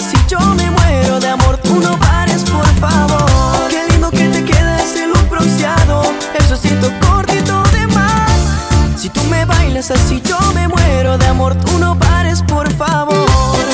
si yo me muero de amor? Tú no pares, por favor. Qué lindo que te queda ese look bronceado, el socito cortito de más. Si tú me bailas así, yo me muero de amor. Tú no pares, por favor.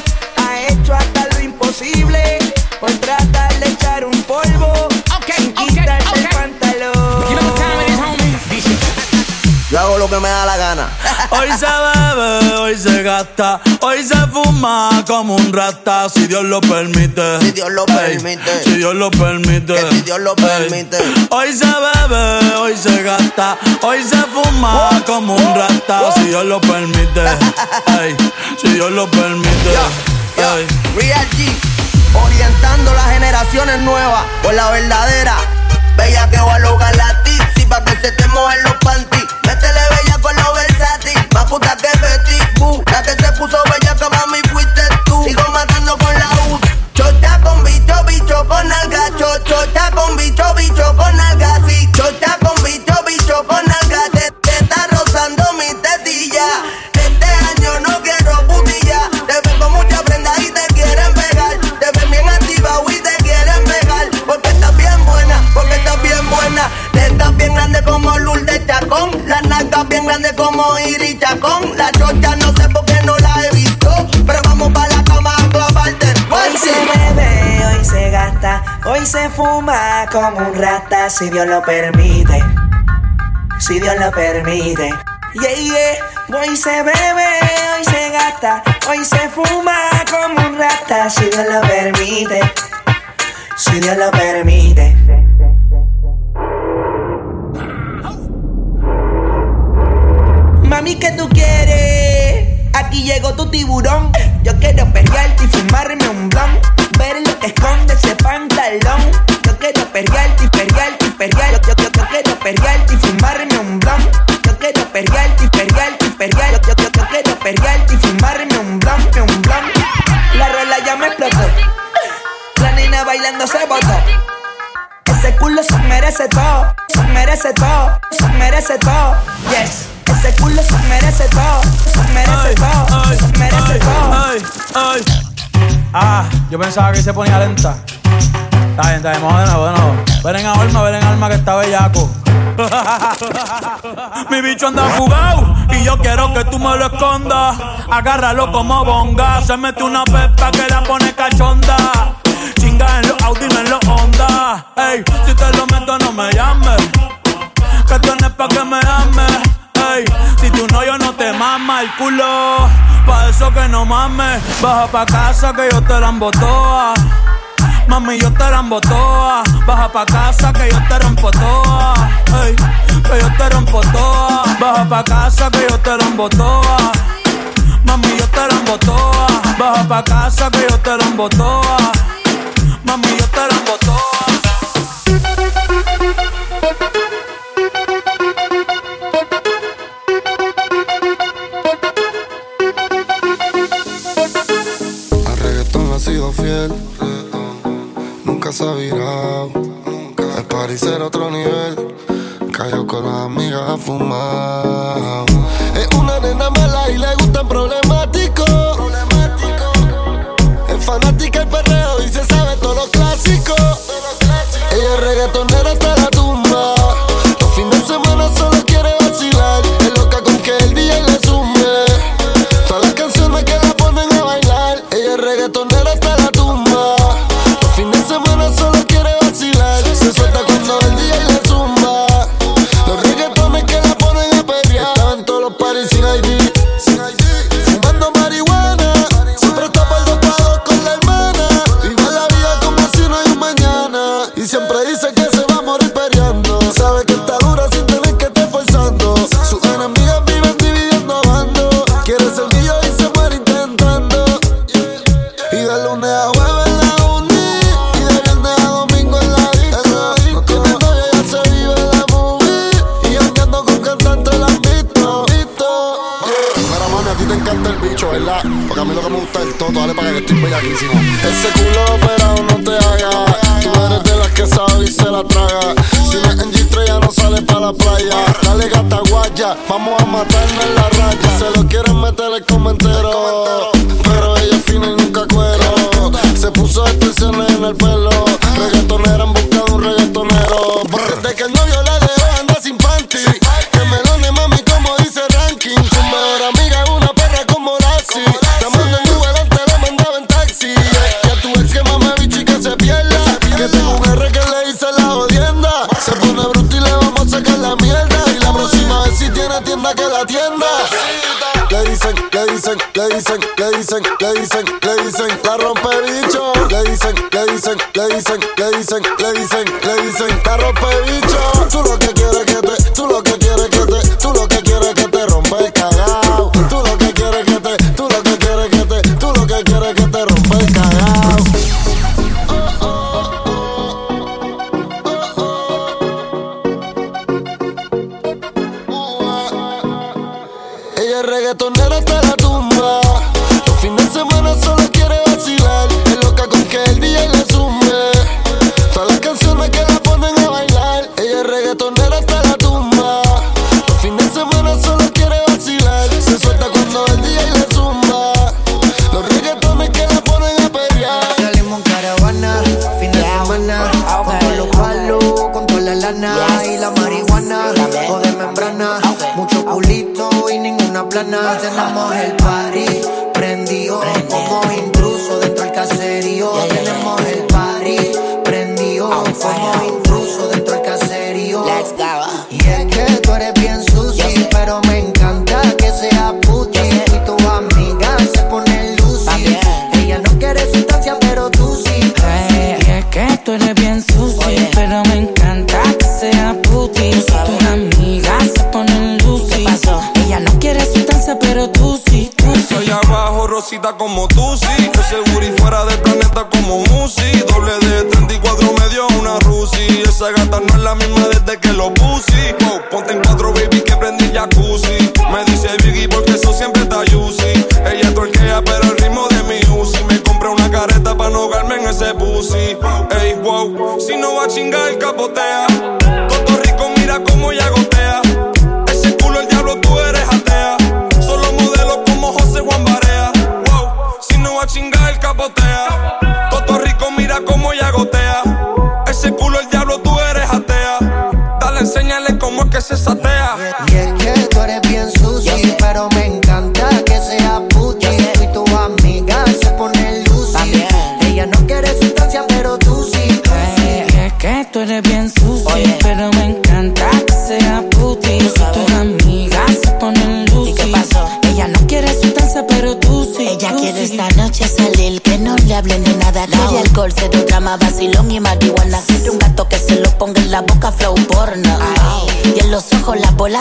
me da la gana. Hoy se bebe, hoy se gasta, hoy se fuma como un rata, si Dios lo permite. Si Dios lo permite. Si Dios lo permite. Si Dios lo permite. Hoy se bebe, hoy se gasta, hoy se fuma como un rata, si Dios lo permite. Ey, si Dios lo permite. Real G, orientando las generaciones nuevas por la verdadera. Bella que va a lograr la tizi para que se te mojen los pantalones fuma como un rata si Dios lo permite. Si Dios lo permite. Yeah, yeah. Hoy se bebe, hoy se gasta, hoy se fuma como un rata si Dios lo permite. Si Dios lo permite. Mami, ¿qué tú quieres? Aquí llegó tu tiburón pensaba que se ponía lenta. Está bien, está bien, vamos de. Ven en alma, ven en alma que está bellaco. Mi bicho anda fugado y yo quiero que tú me lo escondas. Agárralo como bonga. Se mete una pepa que la pone cachonda. Chinga en los Audi, no en los Honda. Ey, si te lo meto, no me llames. Que tú no pa' que me ames. Ey, si tú no, yo no te mama el culo. Baja pa' casa que yo te la embotoa. Mami, yo te la toa. Baja pa' casa que yo te rompo toa. Que yo te rompo toa. Baja pa' casa que yo te la toa. Mami, yo te la toa. Baja pa' casa que yo te la toa. Mami, yo te la otro nivel. Cayó con las amigas a fumar.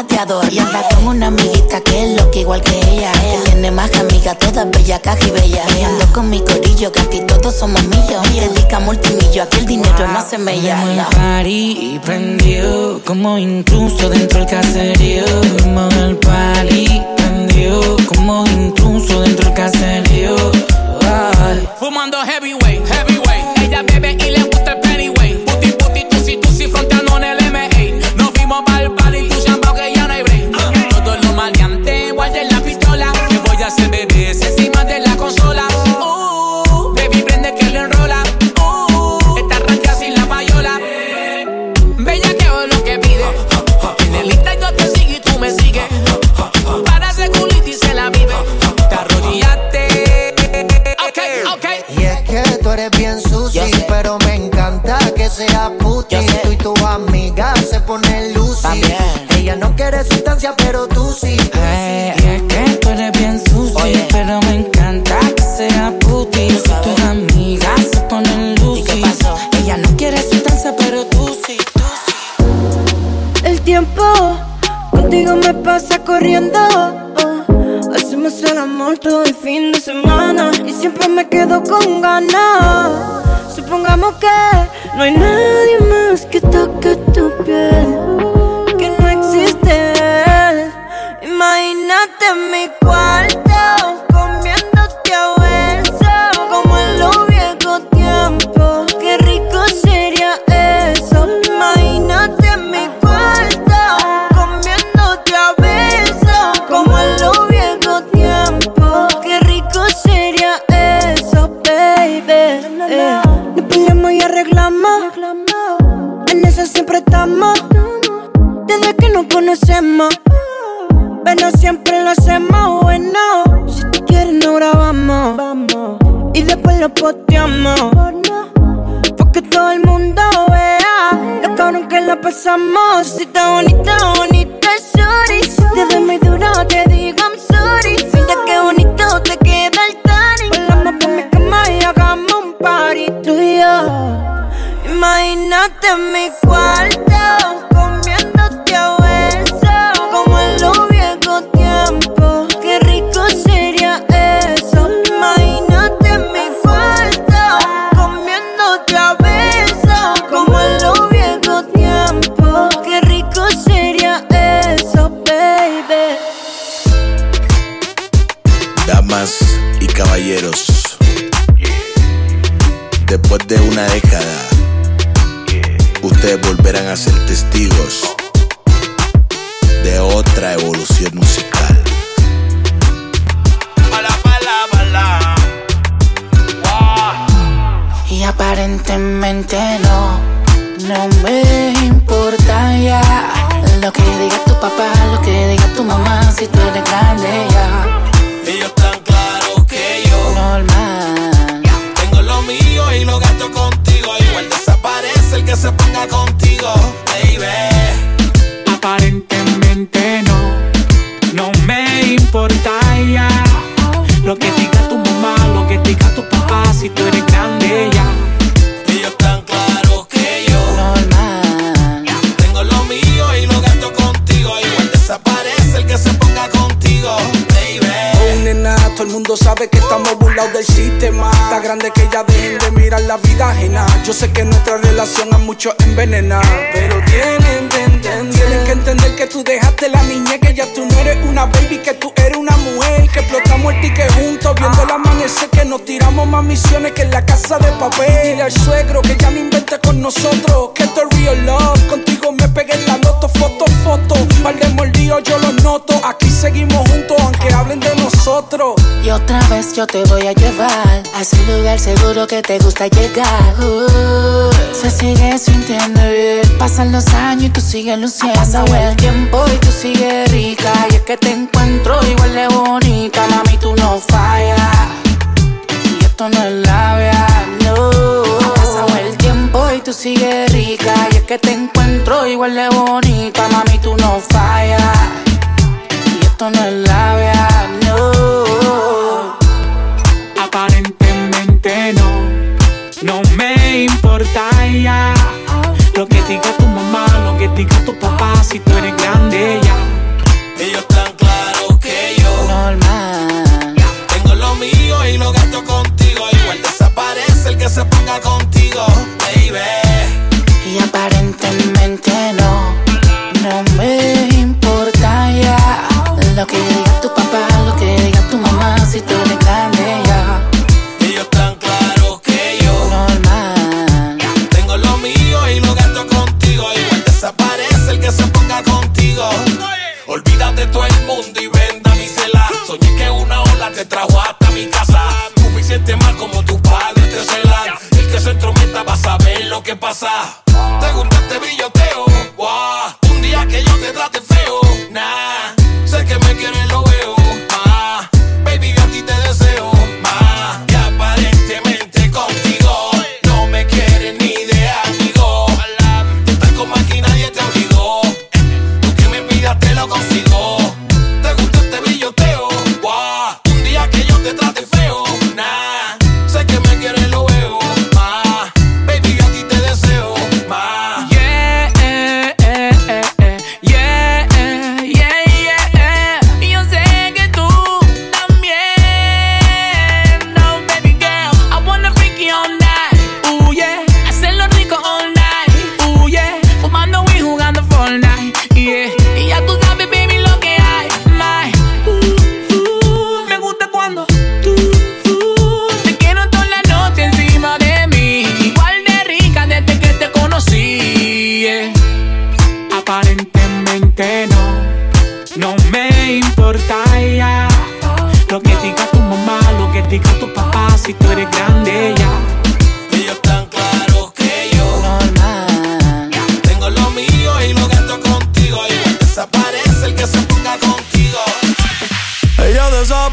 te adora. Y anda con una amiguita que es loca igual que ella. ella. Tiene más que amiga, todas bella, caja y bella. Y ando con mi corillo, que aquí todos somos millos. Y dedica multimillo, aquí el dinero no se me llama. party y prendió, como incluso dentro del caserío. Como el party prendió, como incluso dentro del caserío. Fumando heavyweight, heavyweight. Ella bebe y Ella no quiere sustancia, pero tú sí. Eh, Ay, es que tú eres bien sucio, pero me encanta que sea puti. Si tus amigas se ponen Lucy. Ella no quiere sustancia, pero tú sí, tú sí. El tiempo contigo me pasa corriendo. Hacemos el amor todo el fin de semana y siempre me quedo con ganas. Supongamos que no hay nada Aquí seguimos juntos, aunque hablen de nosotros. Y otra vez yo te voy a llevar a ese lugar seguro que te gusta llegar. Uh, se sigue sintiendo bien. Pasan los años y tú sigues luciendo. Ha pasado el tiempo y tú sigues rica. Y es que te encuentro igual de bonita. Mami, tú no fallas. Y esto no es labia, no. Y tú sigues rica. Y es que te encuentro igual de bonita. Mami, tú no fallas. No es labia, no. Aparentemente no, no me importa ya. Lo que diga tu mamá, lo que diga tu papá, si tú eres grande ya. Ellos están claros que yo Normal. tengo lo mío y lo gasto contigo. Igual desaparece el que se ponga contigo, baby. Y aparentemente no Lo que diga tu papá, lo que diga tu mamá, si tú eres grande ya. Ellos están claros que yo Normal. tengo lo mío y lo gasto contigo. Igual desaparece el que se ponga contigo. Olvídate todo el mundo y venda mi cela. Soñé que una ola te trajo hasta mi casa. Suficiente más como tu padre te celan. El que se entrometa va a saber lo que pasa. Te gusta este.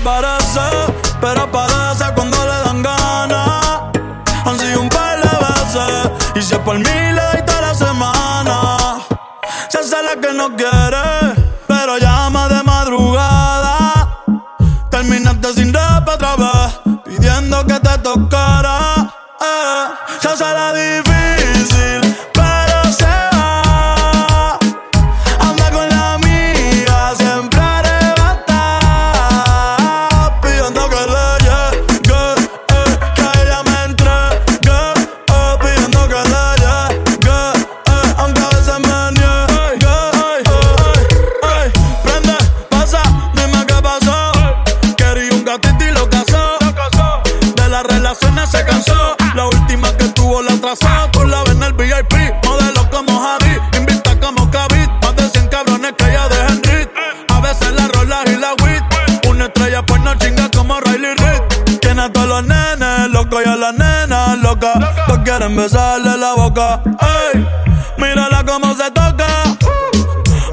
Desaparece, pero aparece cuando le dan ganas. Han sido un par de veces, y si es por mí le doy toda la semana. Se hace la que no quiere, pero llama de madrugada. Terminaste sin rap otra vez, pidiendo que te tocara. Se hace la difícil, quieren besarle la boca. Ey, mírala cómo se toca.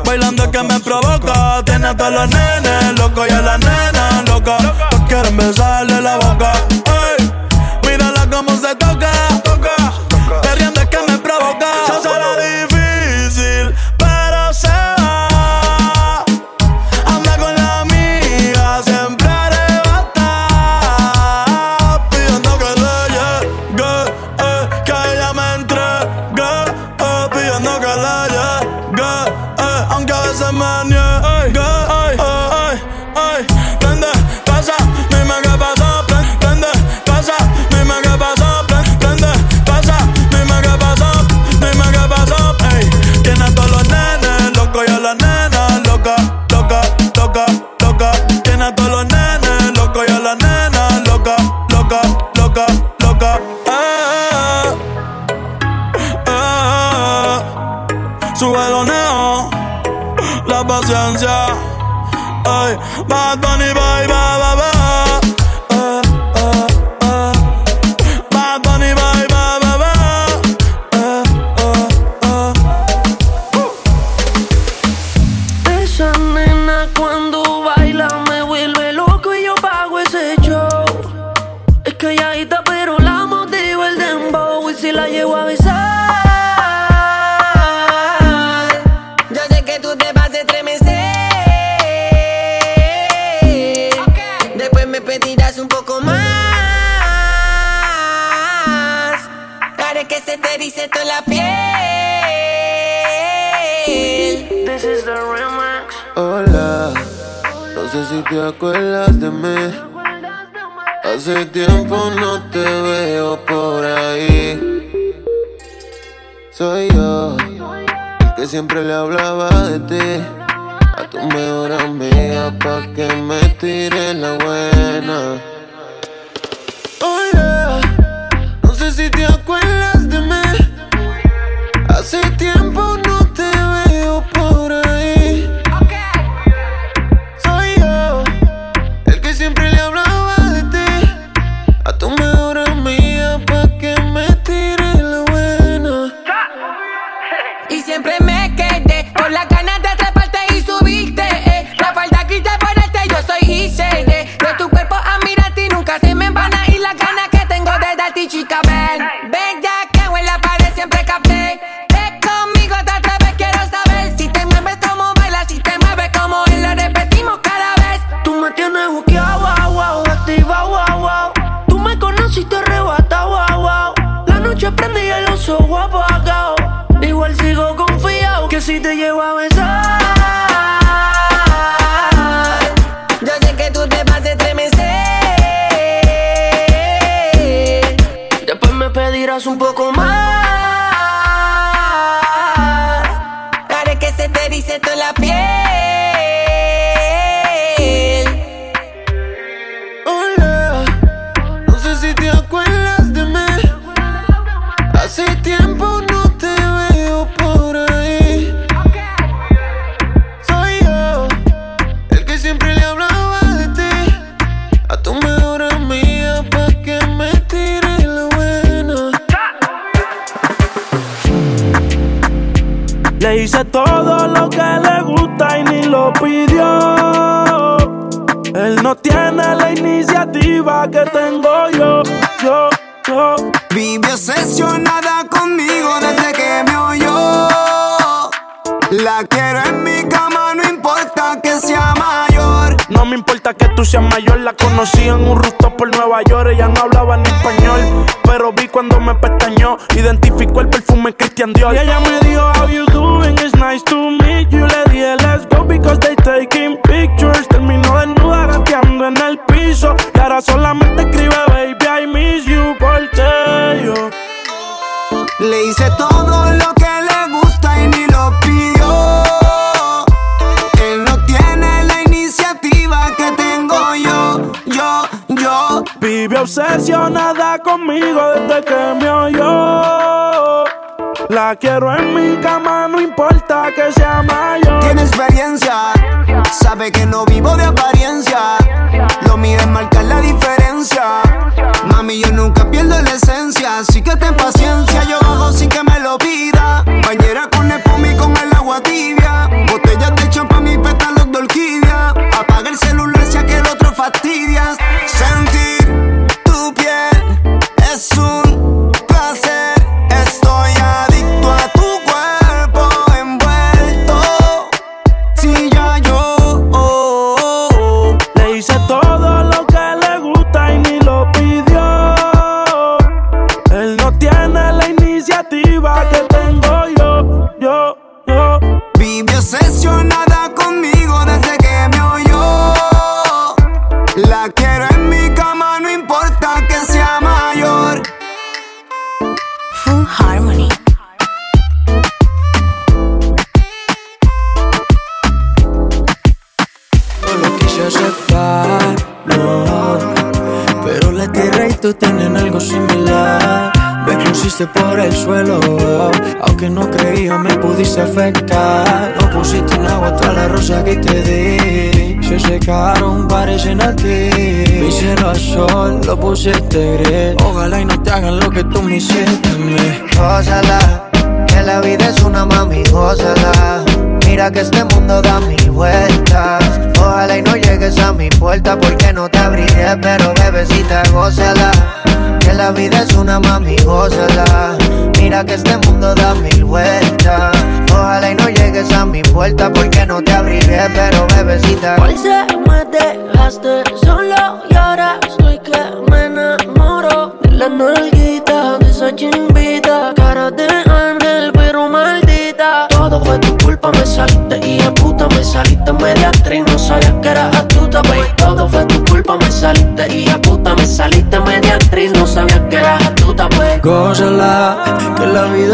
Bailando es que me provoca. Tiene a todos los nenes locos y a la nena loca. Todos quieren besarle la boca.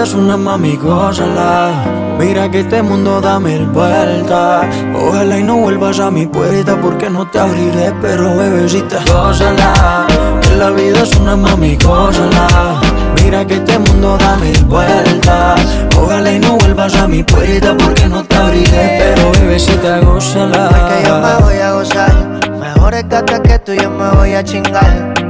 Es una mami, gózala. Mira que este mundo da mil vueltas. Ojalá y no vuelvas a mi puerta porque no te abriré, pero bebecita, gózala. Que la vida es una mami, gózala. Mira que este mundo da mil vueltas. Ojalá y no vuelvas a mi puerta porque no te abriré, pero bebecita, gózala. que yo me voy a gozar. Mejores gatas que tú yo me voy a chingar.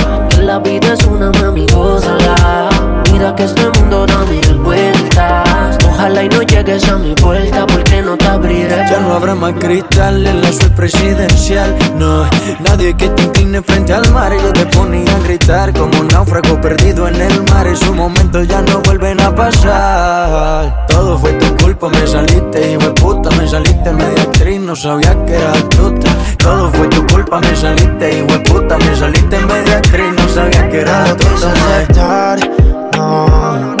La vida es una mami, gózala. Mira que este mundo da mil vueltas. Ojalá y no llegues a mi puerta porque no te abriré. Ya no habrá más cristal en la suite presidencial. No, nadie que te incline frente al mar. Yo te ponía a gritar como un náufrago perdido en el mar. Esos momentos ya no vuelven a pasar. Todo fue tu culpa, me saliste, hijo de puta. Me saliste media actriz, no sabía que eras astuta. Todo fue tu culpa, me saliste, hijo de puta. Me saliste media actriz, no sabía que No quise astuta. aceptar, no. Pero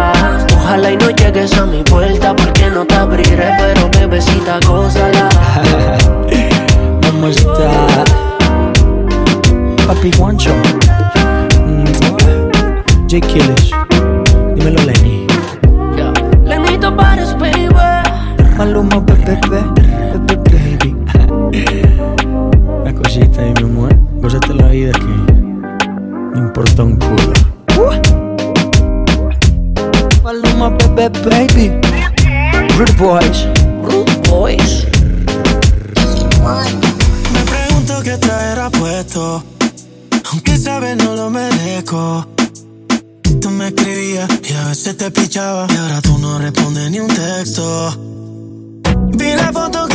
Ojalá y no llegues a mi puerta porque no te abriré, pero bebecita, gózala. ¿Cómo está? Papi Juancho. J. Killish. Dímelo, Lenny. Lenito Pares, baby. Maluma, bebé, baby. Una cosita ahí, mi amor. Gózate la vida que no importa un culo. Maluma, bebé, baby. Rude Boys. Rude Boys. Me pregunto qué traerá puesto. Aunque sabes no lo merezco. Tú me escribías y a veces te pichaba. Y ahora tú no respondes ni un texto. Vi la foto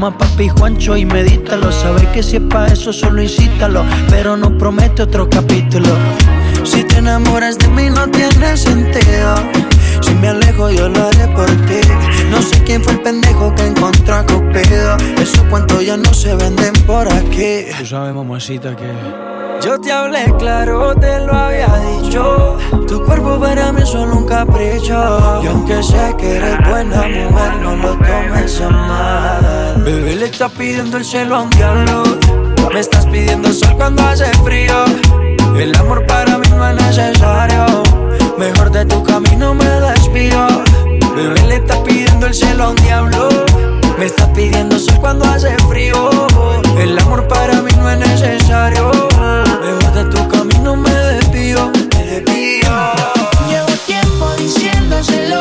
llama Papi Juancho y medítalo. Sabes que si es pa' eso, solo incítalo. Pero no promete otro capítulo. Si te enamoras de mí, no tiene sentido. Si me alejo, yo lo haré por ti. No sé quién fue el pendejo que encontró a Cupido. Esos cuantos ya no se venden por aquí. Tú sabes, mamacita, que. Yo te hablé claro, te lo había dicho. Tu cuerpo para mí es solo un capricho. Y aunque sé que eres buena mujer, no lo tomes a mal. Bebé le está pidiendo el cielo a un diablo. Me estás pidiendo sol cuando hace frío. El amor para mí no es necesario. Mejor de tu camino me despido. Bebé le está pidiendo el cielo a un diablo. Me estás pidiendo sol cuando hace frío. El amor para mí no es necesario. Me gusta tu camino, me desvío, me desvío. Llevo tiempo diciéndoselo.